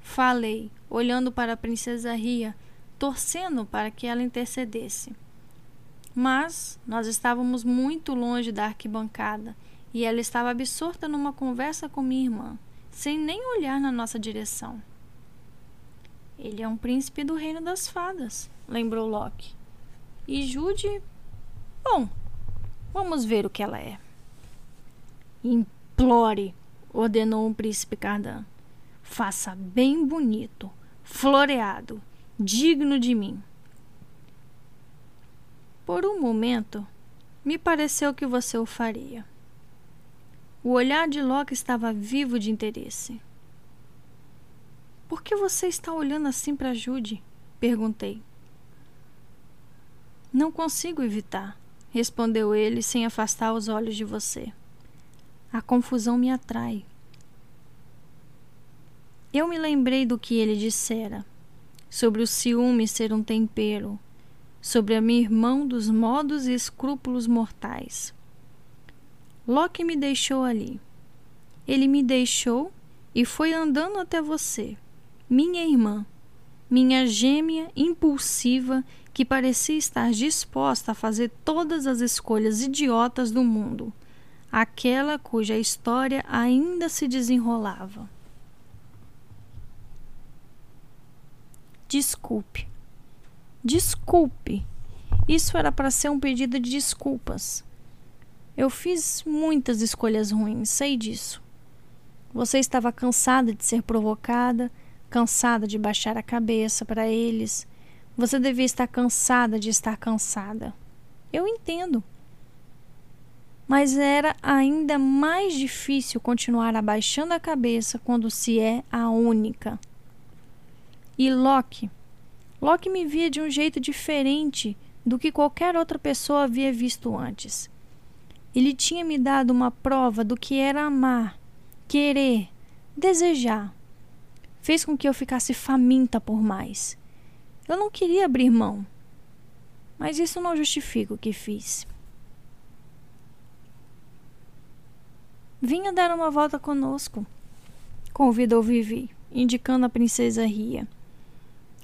S1: falei, olhando para a princesa Ria, torcendo para que ela intercedesse. Mas nós estávamos muito longe da arquibancada e ela estava absorta numa conversa com minha irmã, sem nem olhar na nossa direção. Ele é um príncipe do reino das fadas, lembrou Loki. E Jude. Bom, vamos ver o que ela é. Implore, ordenou o príncipe Cardan. Faça bem bonito, floreado, digno de mim. Por um momento, me pareceu que você o faria. O olhar de Loki estava vivo de interesse. Por que você está olhando assim para Jude? perguntei. Não consigo evitar, respondeu ele sem afastar os olhos de você. A confusão me atrai. Eu me lembrei do que ele dissera sobre o ciúme ser um tempero sobre a minha irmã dos modos e escrúpulos mortais. Loki me deixou ali. Ele me deixou e foi andando até você, minha irmã, minha gêmea impulsiva que parecia estar disposta a fazer todas as escolhas idiotas do mundo, aquela cuja história ainda se desenrolava. Desculpe. Desculpe. Isso era para ser um pedido de desculpas. Eu fiz muitas escolhas ruins, sei disso. Você estava cansada de ser provocada, cansada de baixar a cabeça para eles. Você devia estar cansada de estar cansada. Eu entendo. Mas era ainda mais difícil continuar abaixando a cabeça quando se é a única. E Locke? Locke me via de um jeito diferente do que qualquer outra pessoa havia visto antes. Ele tinha me dado uma prova do que era amar, querer, desejar. Fez com que eu ficasse faminta por mais. Eu não queria abrir mão. Mas isso não justifica o que fiz. Vinha dar uma volta conosco, convidou Vivi, indicando a princesa Ria.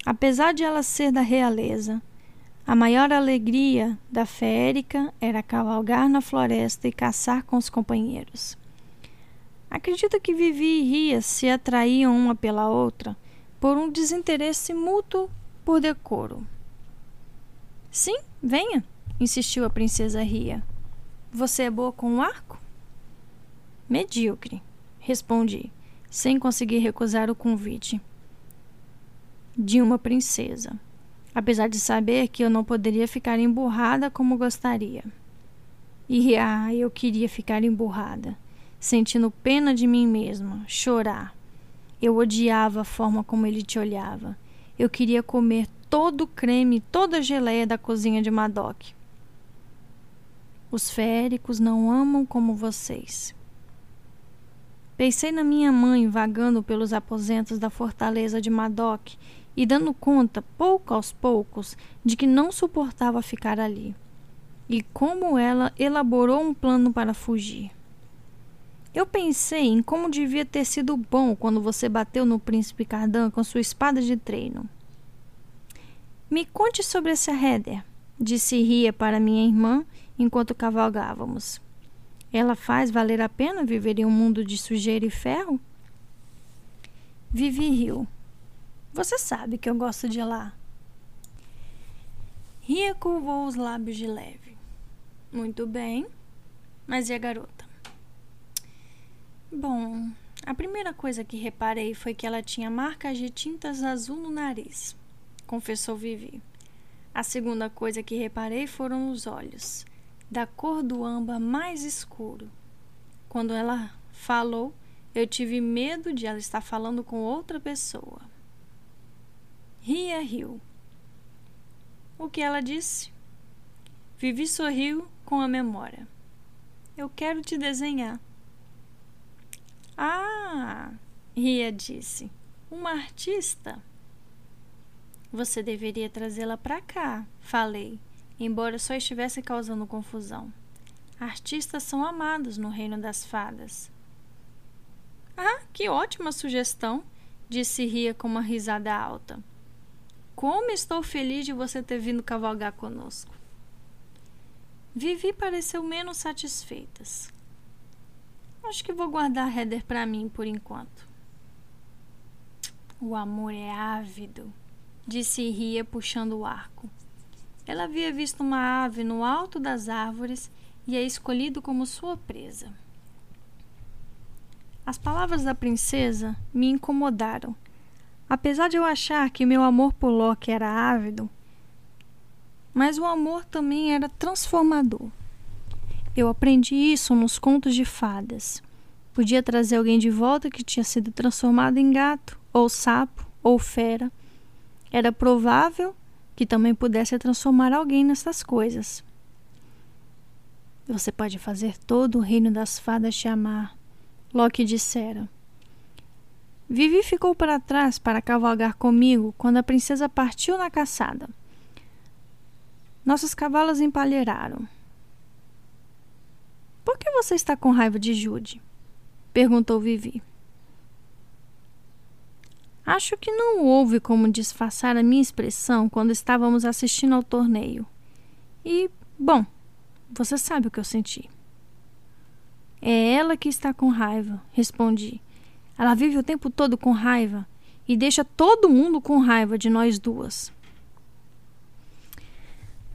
S1: Apesar de ela ser da realeza, a maior alegria da férica era cavalgar na floresta e caçar com os companheiros. Acredito que Vivi e Ria se atraíam uma pela outra por um desinteresse mútuo por decoro. Sim, venha, insistiu a princesa Ria. Você é boa com o arco? Medíocre, respondi, sem conseguir recusar o convite. De uma princesa apesar de saber que eu não poderia ficar emburrada como gostaria. E ah, eu queria ficar emburrada, sentindo pena de mim mesma, chorar. Eu odiava a forma como ele te olhava. Eu queria comer todo o creme, toda a geleia da cozinha de Madoc. Os féricos não amam como vocês. Pensei na minha mãe vagando pelos aposentos da fortaleza de Madoc e dando conta, pouco aos poucos, de que não suportava ficar ali, e como ela elaborou um plano para fugir. Eu pensei em como devia ter sido bom quando você bateu no príncipe Cardan com sua espada de treino. Me conte sobre essa Heather, disse Ria para minha irmã enquanto cavalgávamos. Ela faz valer a pena viver em um mundo de sujeira e ferro? Vivi riu. Você sabe que eu gosto de lá. Ria curvou os lábios de leve. Muito bem. Mas e a garota? Bom, a primeira coisa que reparei foi que ela tinha marcas de tintas azul no nariz, confessou Vivi. A segunda coisa que reparei foram os olhos, da cor do âmbar mais escuro. Quando ela falou, eu tive medo de ela estar falando com outra pessoa. Ria riu. O que ela disse? Vivi sorriu com a memória. Eu quero te desenhar. Ah, Ria disse. Uma artista? Você deveria trazê-la para cá, falei, embora só estivesse causando confusão. Artistas são amados no reino das fadas. Ah, que ótima sugestão, disse Ria com uma risada alta. Como estou feliz de você ter vindo cavalgar conosco. Vivi pareceu menos satisfeitas. Acho que vou guardar a Heather para mim por enquanto. O amor é ávido, disse Ria puxando o arco. Ela havia visto uma ave no alto das árvores e a escolhido como sua presa. As palavras da princesa me incomodaram Apesar de eu achar que meu amor por Loki era ávido, mas o amor também era transformador. Eu aprendi isso nos contos de fadas. Podia trazer alguém de volta que tinha sido transformado em gato, ou sapo, ou fera. Era provável que também pudesse transformar alguém nessas coisas. Você pode fazer todo o reino das fadas te amar, Loki dissera. Vivi ficou para trás para cavalgar comigo quando a princesa partiu na caçada. Nossos cavalos empalheiraram. Por que você está com raiva de Jude? perguntou Vivi. Acho que não houve como disfarçar a minha expressão quando estávamos assistindo ao torneio. E, bom, você sabe o que eu senti. É ela que está com raiva, respondi ela vive o tempo todo com raiva e deixa todo mundo com raiva de nós duas.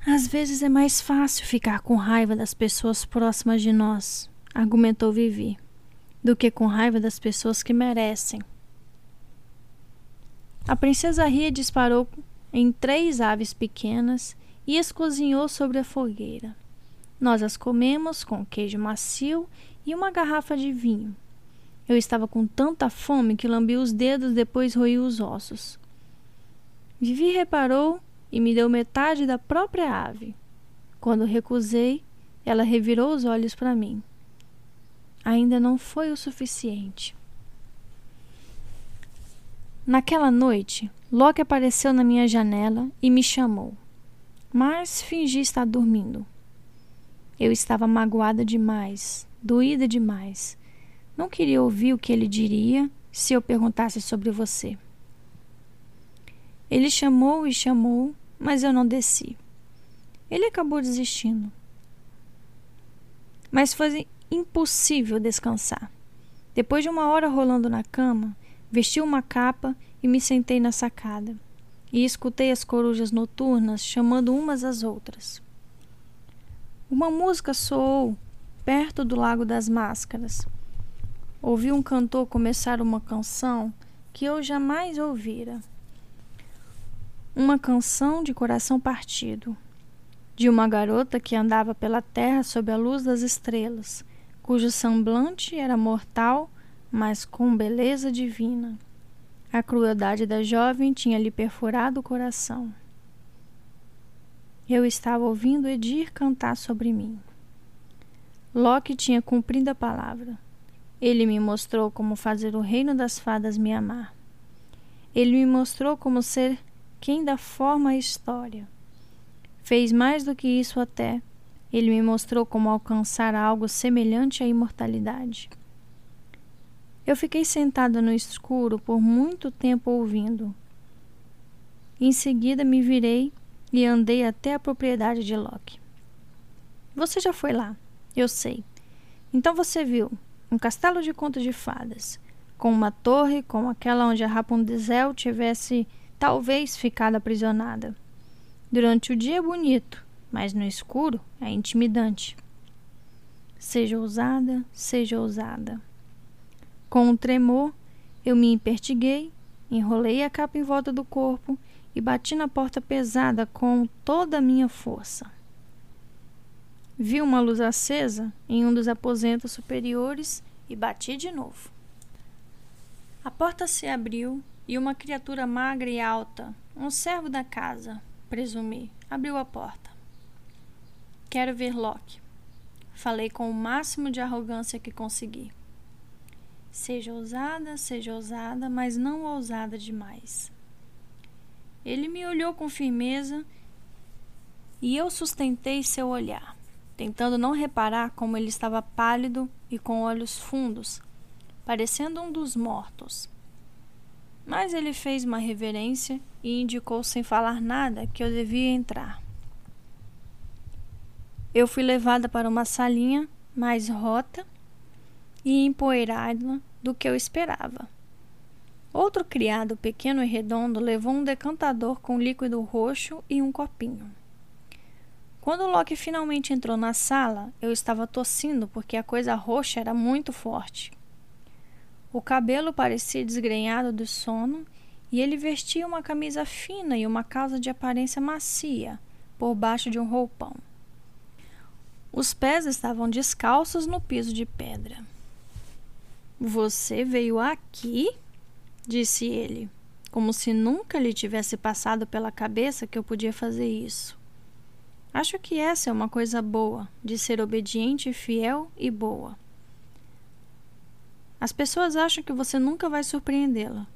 S1: Às vezes é mais fácil ficar com raiva das pessoas próximas de nós, argumentou Vivi, do que com raiva das pessoas que merecem. A princesa Ria disparou em três aves pequenas e as cozinhou sobre a fogueira. Nós as comemos com queijo macio e uma garrafa de vinho. Eu estava com tanta fome que lambi os dedos, depois roí os ossos. Vivi reparou e me deu metade da própria ave. Quando recusei, ela revirou os olhos para mim. Ainda não foi o suficiente. Naquela noite, Loki apareceu na minha janela e me chamou, mas fingi estar dormindo. Eu estava magoada demais, doída demais. Não queria ouvir o que ele diria se eu perguntasse sobre você. Ele chamou e chamou, mas eu não desci. Ele acabou desistindo. Mas foi impossível descansar. Depois de uma hora rolando na cama, vesti uma capa e me sentei na sacada. E escutei as corujas noturnas chamando umas às outras. Uma música soou perto do Lago das Máscaras. Ouvi um cantor começar uma canção que eu jamais ouvira uma canção de coração partido, de uma garota que andava pela terra sob a luz das estrelas, cujo semblante era mortal, mas com beleza divina. A crueldade da jovem tinha lhe perfurado o coração. Eu estava ouvindo Edir cantar sobre mim. Loki tinha cumprido a palavra. Ele me mostrou como fazer o reino das fadas me amar. Ele me mostrou como ser quem dá forma à história. Fez mais do que isso até. Ele me mostrou como alcançar algo semelhante à imortalidade. Eu fiquei sentada no escuro por muito tempo ouvindo. Em seguida me virei e andei até a propriedade de Loki. Você já foi lá, eu sei. Então você viu um castelo de contos de fadas, com uma torre como aquela onde a Rapunzel tivesse talvez ficado aprisionada. Durante o dia é bonito, mas no escuro é intimidante. Seja ousada, seja ousada. Com um tremor, eu me impertiguei, enrolei a capa em volta do corpo e bati na porta pesada com toda a minha força. Vi uma luz acesa em um dos aposentos superiores e bati de novo. A porta se abriu e uma criatura magra e alta, um servo da casa, presumi, abriu a porta. Quero ver Loki. Falei com o máximo de arrogância que consegui. Seja ousada, seja ousada, mas não ousada demais. Ele me olhou com firmeza e eu sustentei seu olhar, tentando não reparar como ele estava pálido e com olhos fundos, parecendo um dos mortos. Mas ele fez uma reverência e indicou sem falar nada que eu devia entrar. Eu fui levada para uma salinha mais rota e empoeirada do que eu esperava. Outro criado pequeno e redondo levou um decantador com líquido roxo e um copinho. Quando Loki finalmente entrou na sala, eu estava tossindo porque a coisa roxa era muito forte. O cabelo parecia desgrenhado do sono e ele vestia uma camisa fina e uma calça de aparência macia por baixo de um roupão. Os pés estavam descalços no piso de pedra. Você veio aqui? disse ele, como se nunca lhe tivesse passado pela cabeça que eu podia fazer isso. Acho que essa é uma coisa boa, de ser obediente, fiel e boa. As pessoas acham que você nunca vai surpreendê-la.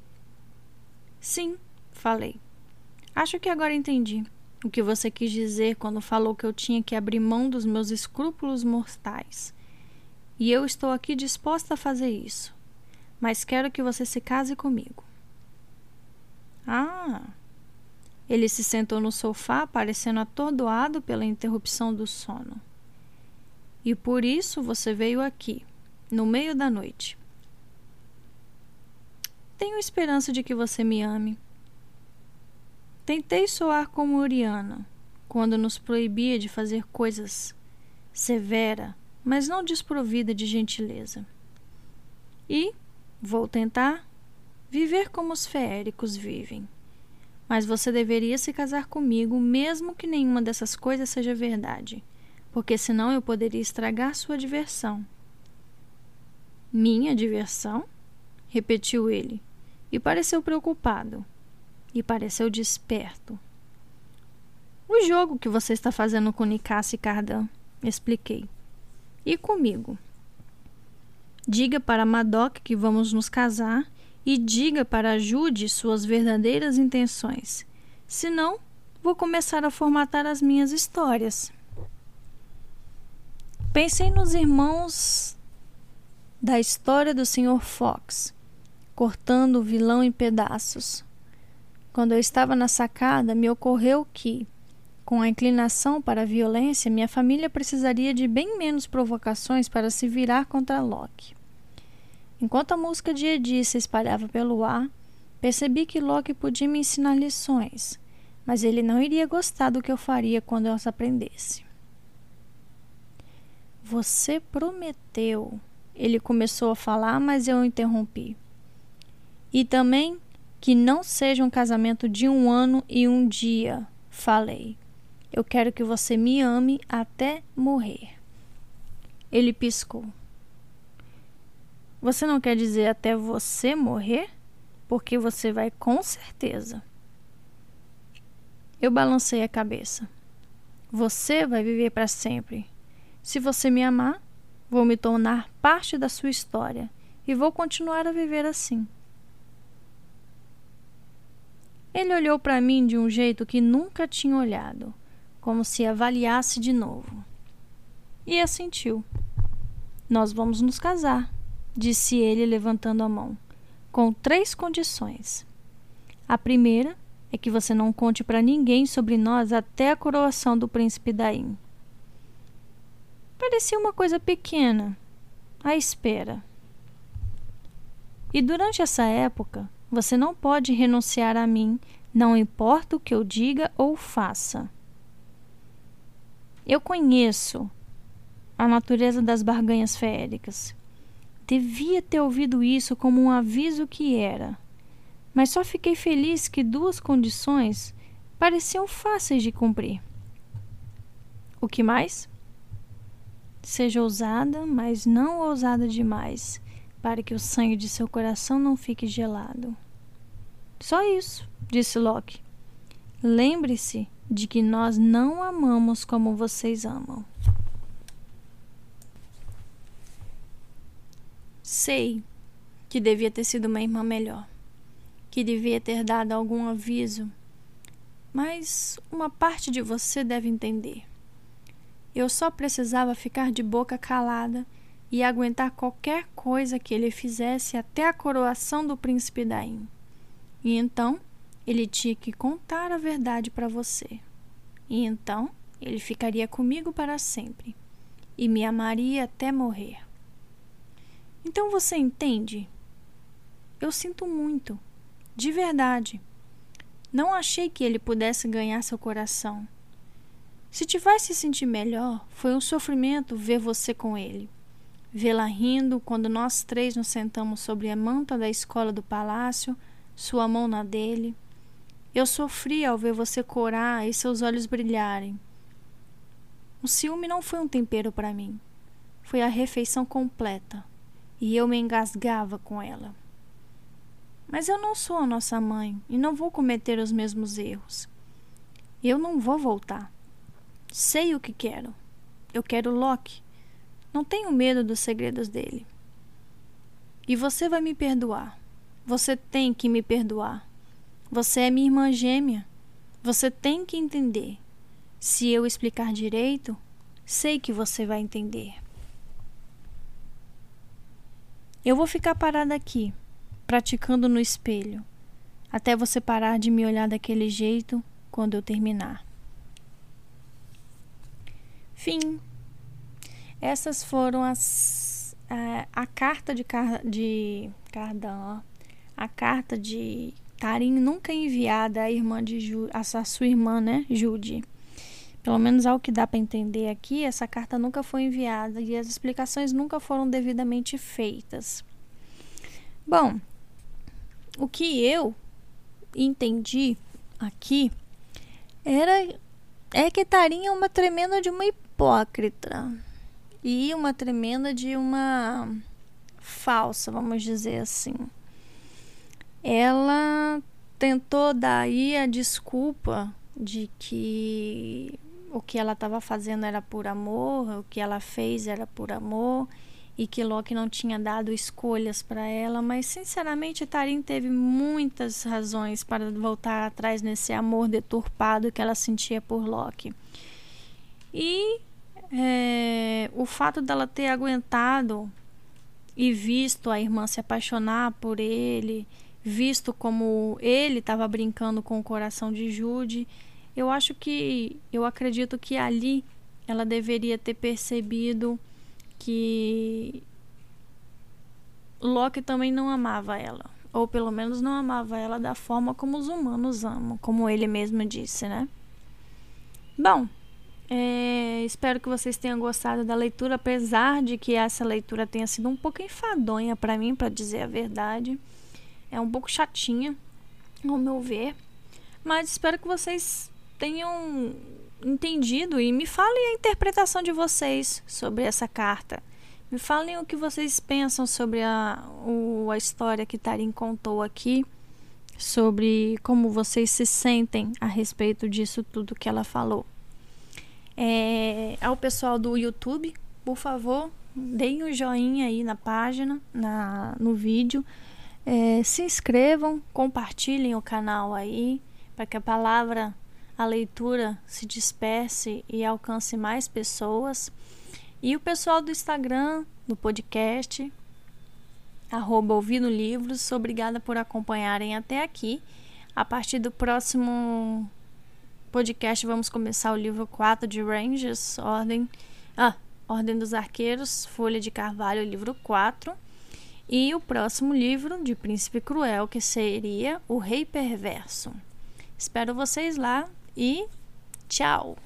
S1: Sim, falei. Acho que agora entendi o que você quis dizer quando falou que eu tinha que abrir mão dos meus escrúpulos mortais. E eu estou aqui disposta a fazer isso. Mas quero que você se case comigo. Ah! Ele se sentou no sofá, parecendo atordoado pela interrupção do sono. E por isso você veio aqui, no meio da noite. Tenho esperança de que você me ame. Tentei soar como Oriana, quando nos proibia de fazer coisas severa, mas não desprovida de gentileza. E vou tentar viver como os feéricos vivem. Mas você deveria se casar comigo, mesmo que nenhuma dessas coisas seja verdade, porque senão eu poderia estragar sua diversão. Minha diversão? repetiu ele, e pareceu preocupado, e pareceu desperto. O jogo que você está fazendo com Nicasse Cardan, expliquei. E comigo. Diga para Madoc que vamos nos casar e diga para Jude suas verdadeiras intenções. Senão, vou começar a formatar as minhas histórias. Pensei nos irmãos da história do Sr. Fox, cortando o vilão em pedaços. Quando eu estava na sacada, me ocorreu que, com a inclinação para a violência, minha família precisaria de bem menos provocações para se virar contra Locke. Enquanto a música de Eddie se espalhava pelo ar, percebi que Locke podia me ensinar lições, mas ele não iria gostar do que eu faria quando eu as aprendesse. Você prometeu. Ele começou a falar, mas eu o interrompi. E também que não seja um casamento de um ano e um dia, falei. Eu quero que você me ame até morrer. Ele piscou. Você não quer dizer até você morrer? Porque você vai com certeza. Eu balancei a cabeça. Você vai viver para sempre. Se você me amar, vou me tornar parte da sua história e vou continuar a viver assim. Ele olhou para mim de um jeito que nunca tinha olhado, como se avaliasse de novo. E assentiu. Nós vamos nos casar disse ele levantando a mão, com três condições. A primeira é que você não conte para ninguém sobre nós até a coroação do príncipe Daim. Parecia uma coisa pequena, à espera. E durante essa época, você não pode renunciar a mim, não importa o que eu diga ou faça. Eu conheço a natureza das barganhas feéricas. Devia ter ouvido isso como um aviso que era. Mas só fiquei feliz que duas condições pareciam fáceis de cumprir. O que mais? Seja ousada, mas não ousada demais, para que o sangue de seu coração não fique gelado. Só isso, disse Locke. Lembre-se de que nós não amamos como vocês amam. Sei que devia ter sido uma irmã melhor, que devia ter dado algum aviso, mas uma parte de você deve entender. Eu só precisava ficar de boca calada e aguentar qualquer coisa que ele fizesse até a coroação do príncipe Daim. E então ele tinha que contar a verdade para você. E então ele ficaria comigo para sempre e me amaria até morrer. Então você entende? Eu sinto muito, de verdade. Não achei que ele pudesse ganhar seu coração. Se faz se sentir melhor, foi um sofrimento ver você com ele. Vê-la rindo quando nós três nos sentamos sobre a manta da escola do palácio, sua mão na dele. Eu sofri ao ver você corar e seus olhos brilharem. O ciúme não foi um tempero para mim. Foi a refeição completa e eu me engasgava com ela. Mas eu não sou a nossa mãe e não vou cometer os mesmos erros. Eu não vou voltar. Sei o que quero. Eu quero Loki. Não tenho medo dos segredos dele. E você vai me perdoar. Você tem que me perdoar. Você é minha irmã gêmea. Você tem que entender. Se eu explicar direito, sei que você vai entender. Eu vou ficar parada aqui, praticando no espelho, até você parar de me olhar daquele jeito quando eu terminar. Fim. Essas foram as a, a carta de, Car, de Cardan, a carta de Tarim nunca enviada à irmã de Ju, a sua irmã, né, Jude. Pelo menos ao que dá para entender aqui, essa carta nunca foi enviada e as explicações nunca foram devidamente feitas. Bom, o que eu entendi aqui era é que Tarim é uma tremenda de uma hipócrita e uma tremenda de uma falsa, vamos dizer assim. Ela tentou dar aí a desculpa de que o que ela estava fazendo era por amor, o que ela fez era por amor e que Loki não tinha dado escolhas para ela, mas sinceramente Tarim teve muitas razões para voltar atrás nesse amor deturpado que ela sentia por Loki. E é, o fato dela ter aguentado e visto a irmã se apaixonar por ele, visto como ele estava brincando com o coração de Jude, eu acho que, eu acredito que ali ela deveria ter percebido que Loki também não amava ela, ou pelo menos não amava ela da forma como os humanos amam, como ele mesmo disse, né? Bom, é, espero que vocês tenham gostado da leitura, apesar de que essa leitura tenha sido um pouco enfadonha para mim, para dizer a verdade. É um pouco chatinha, ao meu ver. Mas espero que vocês tenham entendido e me falem a interpretação de vocês sobre essa carta. Me falem o que vocês pensam sobre a, o, a história que Tarim contou aqui, sobre como vocês se sentem a respeito disso tudo que ela falou. É, ao pessoal do YouTube, por favor, deem um joinha aí na página, na, no vídeo. É, se inscrevam, compartilhem o canal aí, para que a palavra, a leitura se disperse e alcance mais pessoas. E o pessoal do Instagram, do podcast, arroba ouvindo livros, obrigada por acompanharem até aqui. A partir do próximo podcast vamos começar o livro 4 de Rangers, Ordem, ah, Ordem dos Arqueiros, Folha de Carvalho, livro 4. E o próximo livro de Príncipe Cruel, que seria O Rei Perverso. Espero vocês lá e tchau!